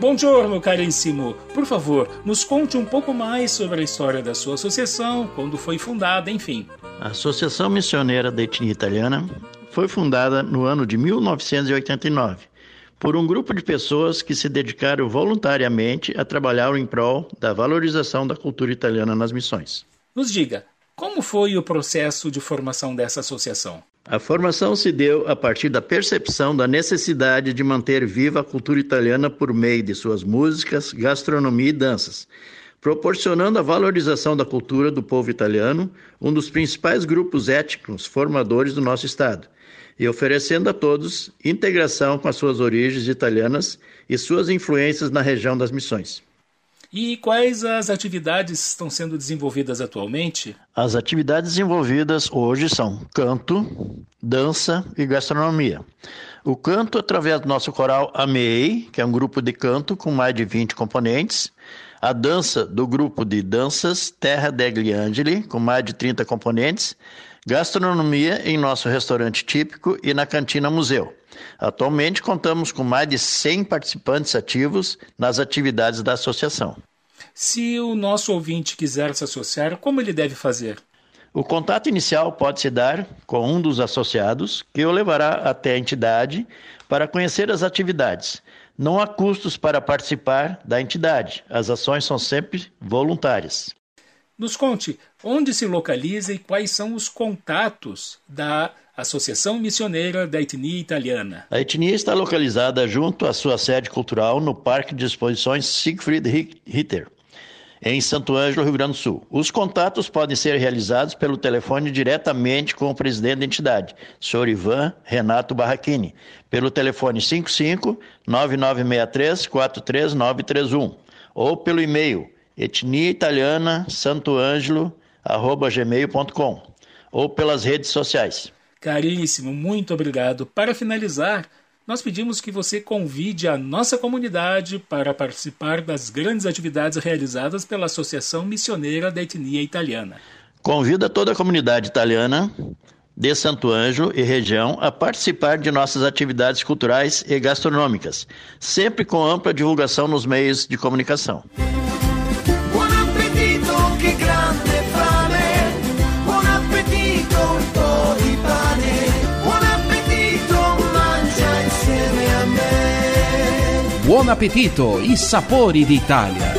Bom giorno, carissimo. Por favor, nos conte um pouco mais sobre a história da sua associação, quando foi fundada, enfim. A Associação Missioneira da Etnia Italiana foi fundada no ano de 1989 por um grupo de pessoas que se dedicaram voluntariamente a trabalhar em prol da valorização da cultura italiana nas missões. Nos diga, como foi o processo de formação dessa associação? A formação se deu a partir da percepção da necessidade de manter viva a cultura italiana por meio de suas músicas, gastronomia e danças, proporcionando a valorização da cultura do povo italiano, um dos principais grupos étnicos formadores do nosso Estado, e oferecendo a todos integração com as suas origens italianas e suas influências na região das missões. E quais as atividades estão sendo desenvolvidas atualmente? As atividades desenvolvidas hoje são canto, dança e gastronomia. O canto através do nosso coral AMEI, que é um grupo de canto com mais de 20 componentes. A dança do grupo de danças Terra degli Angeli, com mais de 30 componentes gastronomia em nosso restaurante típico e na cantina museu. Atualmente contamos com mais de 100 participantes ativos nas atividades da associação. Se o nosso ouvinte quiser se associar, como ele deve fazer? O contato inicial pode se dar com um dos associados, que o levará até a entidade para conhecer as atividades. Não há custos para participar da entidade, as ações são sempre voluntárias. Nos conte onde se localiza e quais são os contatos da Associação Missioneira da Etnia Italiana. A etnia está localizada junto à sua sede cultural no Parque de Exposições Siegfried Ritter, em Santo Ângelo, Rio Grande do Sul. Os contatos podem ser realizados pelo telefone diretamente com o presidente da entidade, Sr. Ivan Renato Barrachini, pelo telefone 55 9963 43931 ou pelo e-mail etnia italiana santo ângelo arroba gmail.com ou pelas redes sociais. Caríssimo, muito obrigado. Para finalizar, nós pedimos que você convide a nossa comunidade para participar das grandes atividades realizadas pela Associação Missioneira da Etnia Italiana. Convida toda a comunidade italiana de Santo Anjo e região a participar de nossas atividades culturais e gastronômicas, sempre com ampla divulgação nos meios de comunicação. Buon appetito e sapori d'Italia!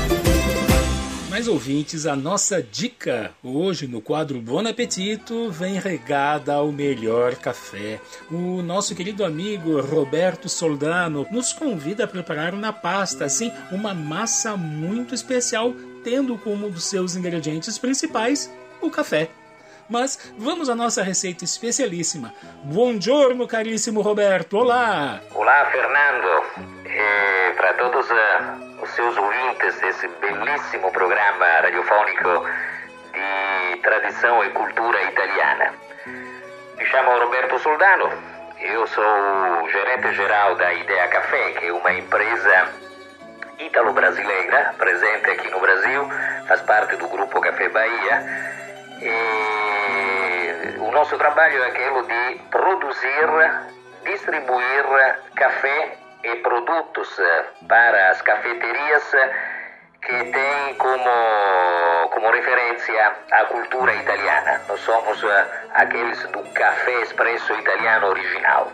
Mais ouvintes, a nossa dica hoje no quadro Bom Apetito vem regada ao melhor café. O nosso querido amigo Roberto Soldano nos convida a preparar na pasta, assim, uma massa muito especial, tendo como um dos seus ingredientes principais o café. Mas vamos à nossa receita especialíssima. Buongiorno, caríssimo Roberto. Olá! Olá, Fernando. Para todos uh, os seus ouvintes desse belíssimo programa radiofônico de tradição e cultura italiana. Me chamo Roberto Soldano. Eu sou gerente geral da Idea Café, que é uma empresa ítalo-brasileira presente aqui no Brasil, faz parte do grupo Café Bahia. E o nosso trabalho é aquele de produzir, distribuir café e produtos eh, para as cafeterias eh, que têm como, como referência a cultura italiana. Nós somos eh, aqueles do café expresso italiano original.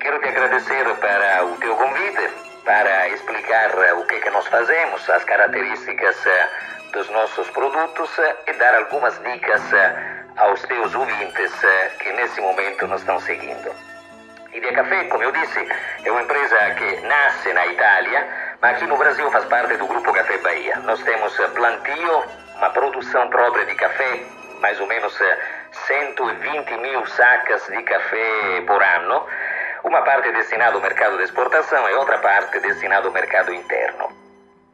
Quero te agradecer para o teu convite, para explicar o que, que nós fazemos, as características dos nossos produtos e dar algumas dicas aos teus ouvintes que nesse momento nos estão seguindo. Idea Café, como eu disse, é uma empresa que nasce na Itália, mas aqui no Brasil faz parte do Grupo Café Bahia. Nós temos plantio, uma produção própria de café, mais ou menos 120 mil sacas de café por ano, uma parte destinada ao mercado de exportação e outra parte destinada ao mercado interno.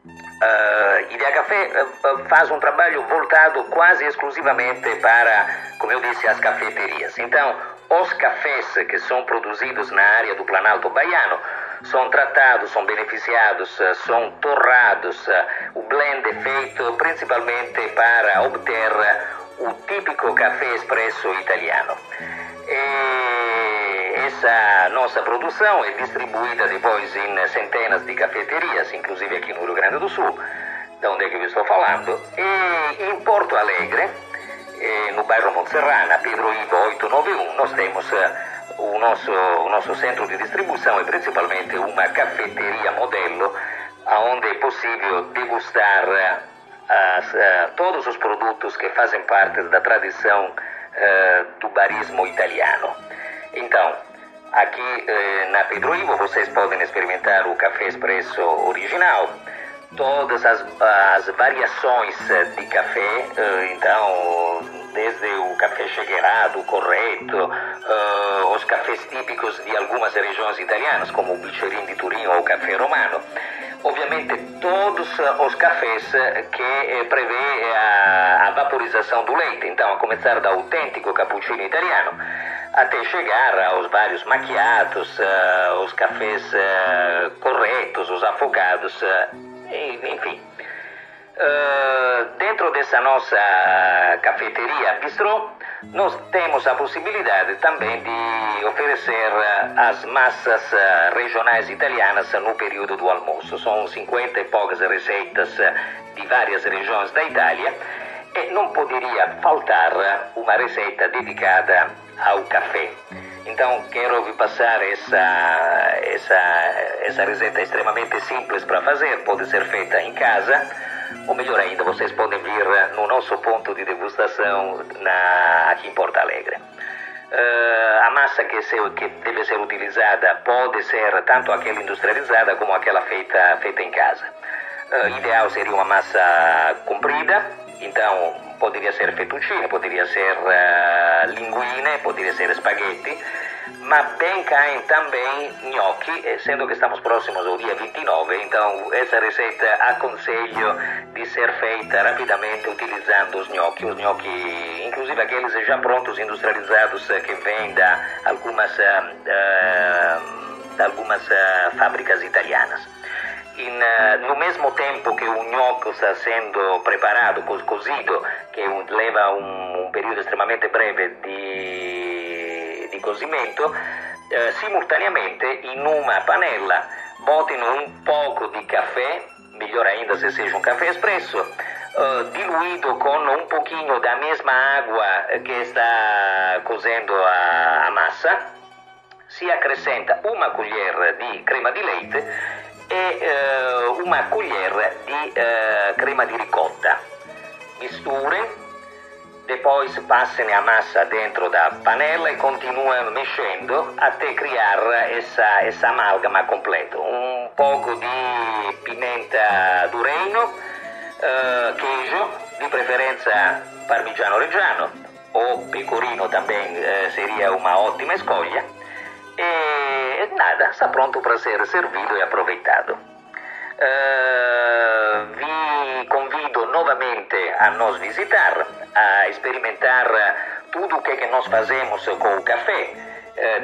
Uh, Idea Café uh, faz um trabalho voltado quase exclusivamente para, como eu disse, as cafeterias. Então, os cafés que são produzidos na área do Planalto Baiano são tratados, são beneficiados, são torrados. O blend é feito principalmente para obter o típico café expresso italiano. E essa nossa produção é distribuída depois em centenas de cafeterias, inclusive aqui no Rio Grande do Sul, de onde é que eu estou falando. E em Porto Alegre, eh, no bairro Montserrana, Pedro Ivo 891, nós temos eh, o, nosso, o nosso centro de distribuição e principalmente uma cafeteria modelo, onde é possível degustar eh, todos os produtos que fazem parte da tradição do barismo italiano. Então, aqui na Pedro Ivo vocês podem experimentar o café expresso original, todas as, as variações de café, então desde o café cheguerado, correto, uh, os cafés típicos de algumas regiões italianas, como o bicherin de Turim ou o café romano. Obviamente, todos os cafés que eh, prevê a, a vaporização do leite, então, a começar do autêntico cappuccino italiano, até chegar aos vários maquiatos, os cafés corretos, os afogados, enfim. Uh, dentro dessa nossa cafeteria bistrô, nós temos a possibilidade também de oferecer as massas regionais italianas no período do almoço. São 50 e poucas receitas de várias regiões da Itália e não poderia faltar uma receita dedicada ao café. Então quero vi passar essa, essa, essa receita extremamente simples para fazer, pode ser feita em casa, ou melhor ainda, vocês podem vir no nosso ponto de degustação na, aqui em Porto Alegre. Uh, a massa que, se, que, deve ser utilizada pode ser tanto aquela industrializada como aquela feita, feita em casa. Uh, ideal seria uma massa comprida, então poderia ser fettuccine, poderia ser uh, linguine, poderia ser spaghetti. ma ben caem também gnocchi, essendo che estamos próximos ao dia 29, então essa receita aconselho de ser feita rapidamente utilizando os gnocchi, os gnocchi, inclusive aqueles já prontos, industrializados, eh, que vêm da algumas, ah, da algumas ah, fábricas italianas. Eh, no mesmo tempo che un gnocco sta essendo preparato, co- cozido, un- leva un, un periodo estremamente breve di, di cozimento, eh, simultaneamente in una panella botino un poco di caffè, migliore ainda se seja un caffè espresso, eh, diluído con un poquinho da mesma água che sta cozendo a, a massa, si accrescenta una colher di crema di leite e eh, una colher di eh, crema di ricotta. Misture, depois passem a massa dentro da panela e continuam mexendo até criar essa, essa amálgama completa. Um pouco de pimenta do reino, eh, queijo, di preferenza parmigiano reggiano o pecorino também eh, seria uma ótima escolha. E nada, está pronto para ser servido e aproveitado. Eh, vi convido novamente a nos visitar, a experimentar tudo o que, que nós fazemos com o café,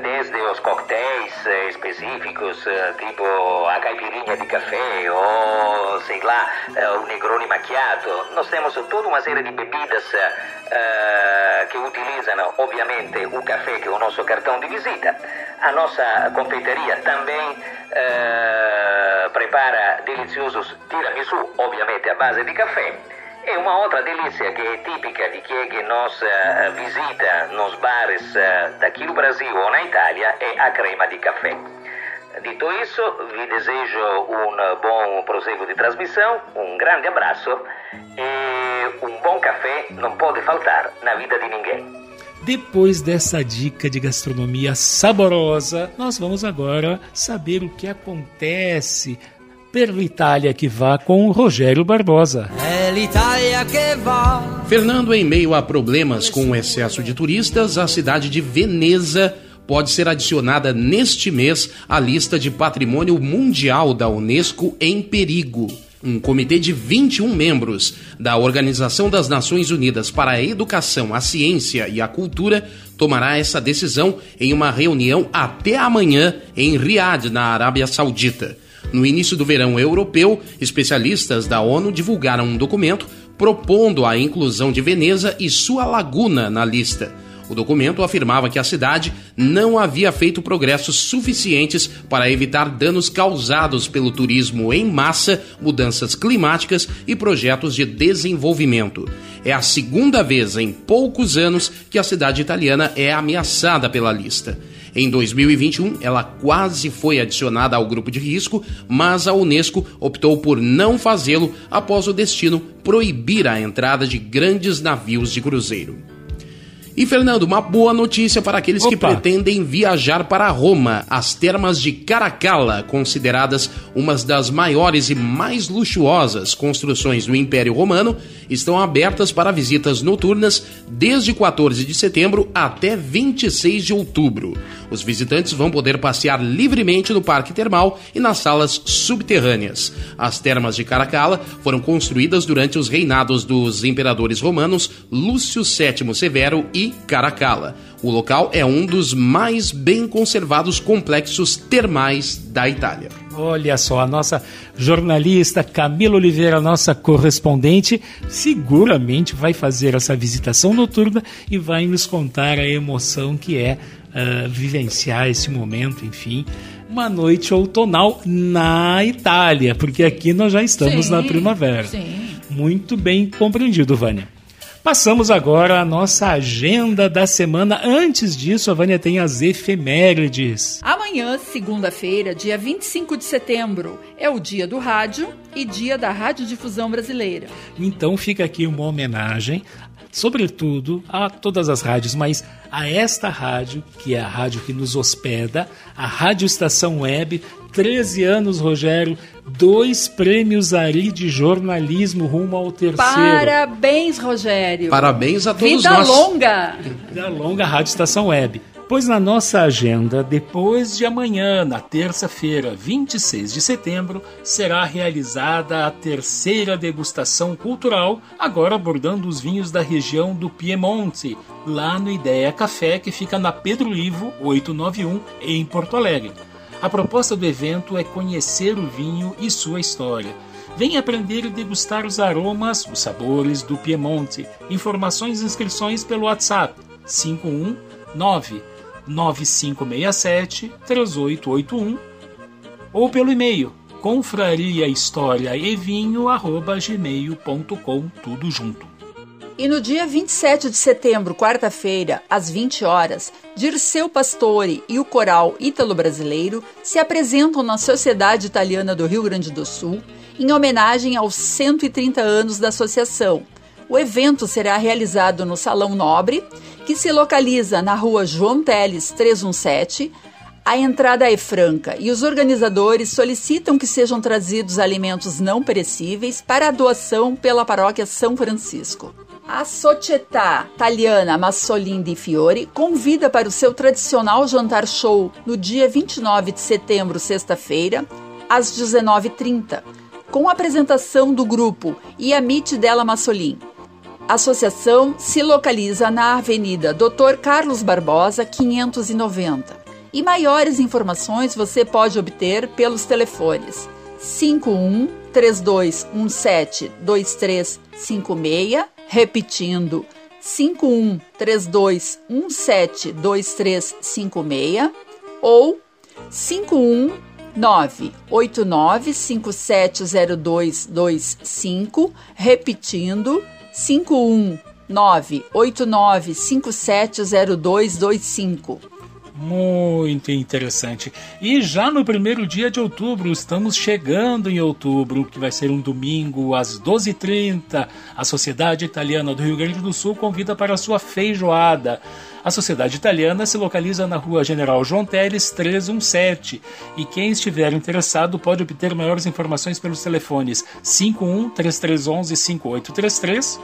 desde os coquetéis eh, específicos, eh, tipo a caipirinha de café ou, sei lá, eh, o Negroni macchiato. Nós temos toda uma série de bebidas eh, eh, que utilizam, obviamente, o café, que é o nosso cartão de visita. A nossa confeitaria também eh, prepara deliciosos tiramisu, obviamente a base de café. E uma outra delícia que é típica de quem que nos eh, visita nos bares eh, daqui no Brasil ou na Itália é a crema de café. Dito isso, vi desejo um bom proseguo de transmissão, um grande abraço e um bom café não pode faltar na vida de ninguém. Depois dessa dica de gastronomia saborosa, nós vamos agora saber o que acontece pela Itália que vá com o Rogério Barbosa. L'Italia che va. Fernando, em meio a problemas com o excesso de turistas, a cidade de Veneza pode ser adicionada neste mês à lista de patrimônio mundial da Unesco em perigo. Um comitê de 21 membros da Organização das Nações Unidas para a Educação, a Ciência e a Cultura tomará essa decisão em uma reunião até amanhã em Riad, na Arábia Saudita. No início do verão europeu, especialistas da ONU divulgaram um documento propondo a inclusão de Veneza e sua laguna na lista. O documento afirmava que a cidade não havia feito progressos suficientes para evitar danos causados pelo turismo em massa, mudanças climáticas e projetos de desenvolvimento. É a segunda vez em poucos anos que a cidade italiana é ameaçada pela lista. Em 2021, ela quase foi adicionada ao grupo de risco, mas a Unesco optou por não fazê-lo após o destino proibir a entrada de grandes navios de cruzeiro. E Fernando, uma boa notícia para aqueles que Opa. pretendem viajar para Roma. As termas de Caracalla, consideradas umas das maiores e mais luxuosas construções do Império Romano, estão abertas para visitas noturnas desde 14 de setembro até 26 de outubro. Os visitantes vão poder passear livremente no parque termal e nas salas subterrâneas. As termas de Caracalla foram construídas durante os reinados dos imperadores romanos Lúcio VII Severo e Caracalla. O local é um dos mais bem conservados complexos termais da Itália. Olha só, a nossa jornalista Camila Oliveira, nossa correspondente, seguramente vai fazer essa visitação noturna e vai nos contar a emoção que é ah, vivenciar esse momento, enfim. Uma noite outonal na Itália, porque aqui nós já estamos Sim, na primavera. sim. Muito bem compreendido, Vânia. Passamos agora à nossa agenda da semana. Antes disso, a Vânia tem as efemérides. Amanhã, segunda-feira, dia 25 de setembro, é o dia do rádio e dia da radiodifusão brasileira. Então fica aqui uma homenagem, sobretudo a todas as rádios, mas a esta rádio, que é a rádio que nos hospeda, a Rádio Estação Web, 13 anos, Rogério, dois prêmios Ari de jornalismo rumo ao terceiro. Parabéns, Rogério! Parabéns a todos Vida nós. longa! Da longa Rádio Estação Web. Pois na nossa agenda, depois de amanhã, na terça-feira, 26 de setembro, será realizada a terceira degustação cultural, agora abordando os vinhos da região do Piemonte, lá no Ideia Café, que fica na Pedro Ivo 891, em Porto Alegre. A proposta do evento é conhecer o vinho e sua história. Venha aprender e degustar os aromas, os sabores do Piemonte. Informações e inscrições pelo WhatsApp 519 9567 3881 ou pelo e-mail confraria e tudo junto. E no dia 27 de setembro, quarta-feira, às 20 horas, Dirceu Pastore e o coral ítalo-brasileiro se apresentam na Sociedade Italiana do Rio Grande do Sul em homenagem aos 130 anos da associação. O evento será realizado no Salão Nobre, que se localiza na rua João Teles 317. A entrada é franca e os organizadores solicitam que sejam trazidos alimentos não perecíveis para doação pela paróquia São Francisco. A Società Italiana Massolin di Fiori convida para o seu tradicional jantar show no dia 29 de setembro, sexta-feira, às 19h30, com a apresentação do grupo Iamite della Massolin. Associação se localiza na Avenida Dr. Carlos Barbosa, 590. E maiores informações você pode obter pelos telefones 51 3217 2356, repetindo 51 3217 2356 ou 51 989570225, repetindo 51989570225. Muito interessante. E já no primeiro dia de outubro, estamos chegando em outubro, que vai ser um domingo às 12h30. A Sociedade Italiana do Rio Grande do Sul convida para a sua feijoada. A Sociedade Italiana se localiza na rua General João Teles 317 e quem estiver interessado pode obter maiores informações pelos telefones 51 3311 5833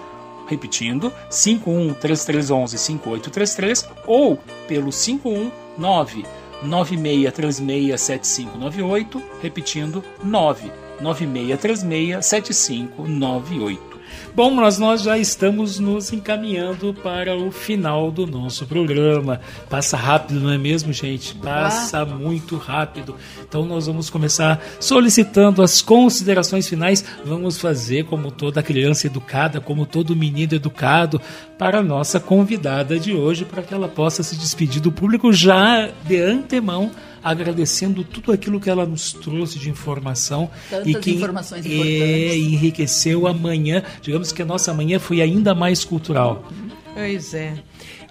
repetindo, 51 3311 5833 ou pelo 519 9636 7598, repetindo 99636 7598. Bom, mas nós já estamos nos encaminhando para o final do nosso programa. Passa rápido, não é mesmo, gente? Passa muito rápido. Então nós vamos começar solicitando as considerações finais. Vamos fazer como toda criança educada, como todo menino educado, para a nossa convidada de hoje, para que ela possa se despedir do público já de antemão agradecendo tudo aquilo que ela nos trouxe de informação Tantas e que informações é, importantes. enriqueceu amanhã. Digamos que a nossa manhã foi ainda mais cultural. Pois é.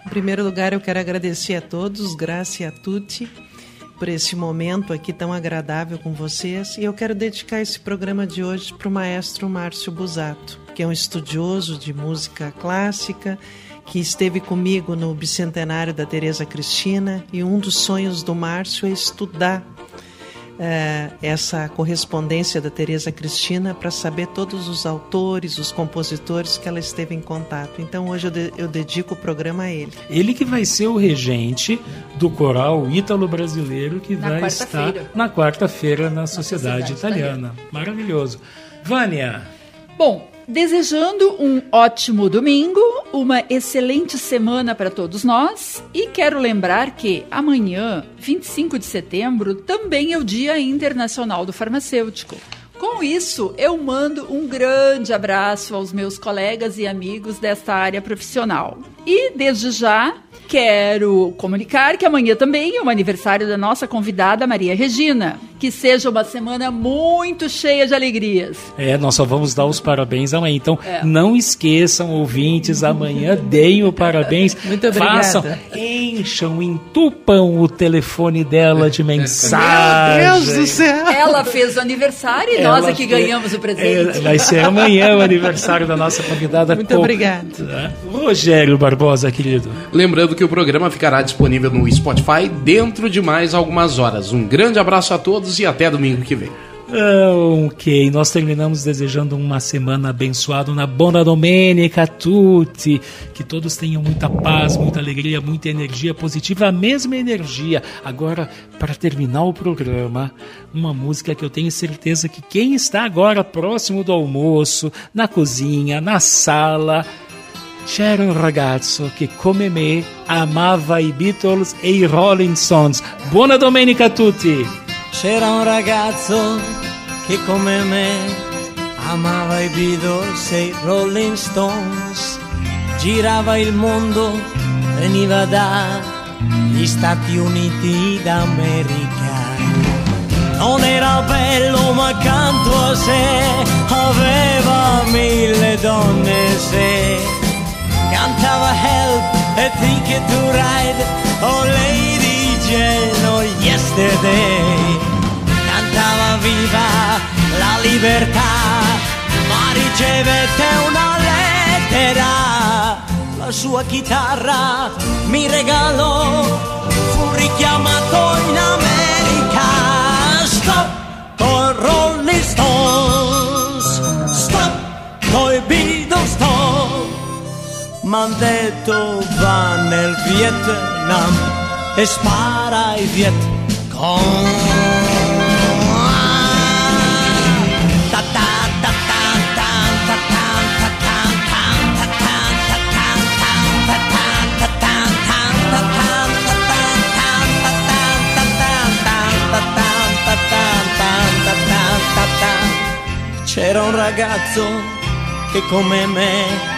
Em primeiro lugar, eu quero agradecer a todos, graças a tutti, por esse momento aqui tão agradável com vocês. E eu quero dedicar esse programa de hoje para o maestro Márcio Busato, que é um estudioso de música clássica, que esteve comigo no bicentenário da Teresa Cristina. E um dos sonhos do Márcio é estudar eh, essa correspondência da Teresa Cristina para saber todos os autores, os compositores que ela esteve em contato. Então hoje eu, de- eu dedico o programa a ele. Ele que vai ser o regente do coral ítalo-brasileiro que Na vai estar na quarta-feira na Sociedade, Sociedade Italiana. Maravilhoso. Vânia, Bom, desejando um ótimo domingo, uma excelente semana para todos nós e quero lembrar que amanhã, 25 de setembro, também é o Dia Internacional do Farmacêutico. Com isso, eu mando um grande abraço aos meus colegas e amigos desta área profissional. E desde já quero comunicar que amanhã também é o aniversário da nossa convidada Maria Regina. Que seja uma semana muito cheia de alegrias. é, nós só vamos dar os parabéns amanhã. Então, É. não esqueçam, ouvintes, amanhã deem o parabéns. <laughs> Muito obrigada. Façam, encham, entupam o telefone dela de <laughs> mensagens. Ela fez o aniversário e nós Ela aqui fez- ganhamos o presente. É, vai ser amanhã o aniversário da nossa convidada. Muito Co- obrigada. Tá? Rogério Barbosa, querido. Lembrando que o programa ficará disponível no Spotify dentro de mais algumas horas. Um grande abraço a todos e até domingo que vem. Ok, nós terminamos desejando uma semana abençoada, uma buona domenica a tutti. Que todos tenham muita paz, muita alegria, muita energia positiva, a mesma energia. Agora, para terminar o programa, uma música que eu tenho certeza que quem está agora próximo do almoço, na cozinha, na sala, C'era un ragazzo che come me amava i Beatles e i Rolling Stones. Buona domenica a tutti! C'era un ragazzo che come me amava i Beatles e i Rolling Stones. Girava il mondo, veniva dagli Stati Uniti d'America. Non era bello ma accanto a sé aveva mille donne se cantava Help e Ticket to Ride Oh Lady Jane, oh Yesterday. Cantava viva la libertà ma ricevette una lettera. La sua chitarra mi regalò fu richiamato in America. Stop con Rolling Stones m'han detto va nel Vietnam e spara ai Viet Cong C'era un ragazzo che come me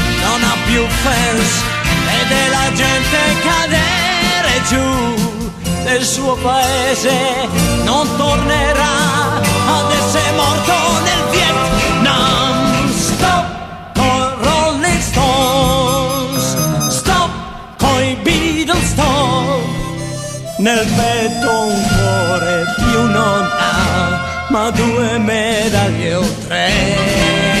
non ha più fans, vede la gente cadere giù nel suo paese, non tornerà ad essere morto nel Vietnam. Stop con Rolling Stones, stop con i Beatles, stop nel petto un cuore più non ha, ma due medaglie o tre.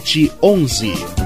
11.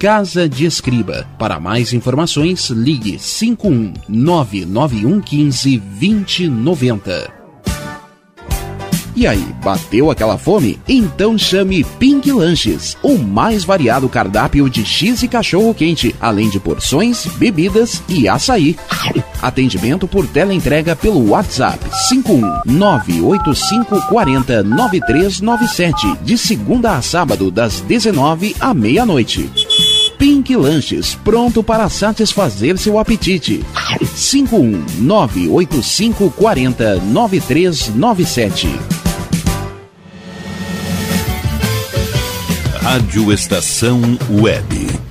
Casa de Escriba. Para mais informações, ligue 51 99115 2090. E aí, bateu aquela fome? Então chame Pink Lanches, o mais variado cardápio de X e cachorro quente, além de porções, bebidas e açaí. Atendimento por teleentrega pelo WhatsApp 51985409397, de segunda a sábado das 19 à meia-noite. Pink Lanches, pronto para satisfazer seu apetite. 51985409397. Rádio Estação Web.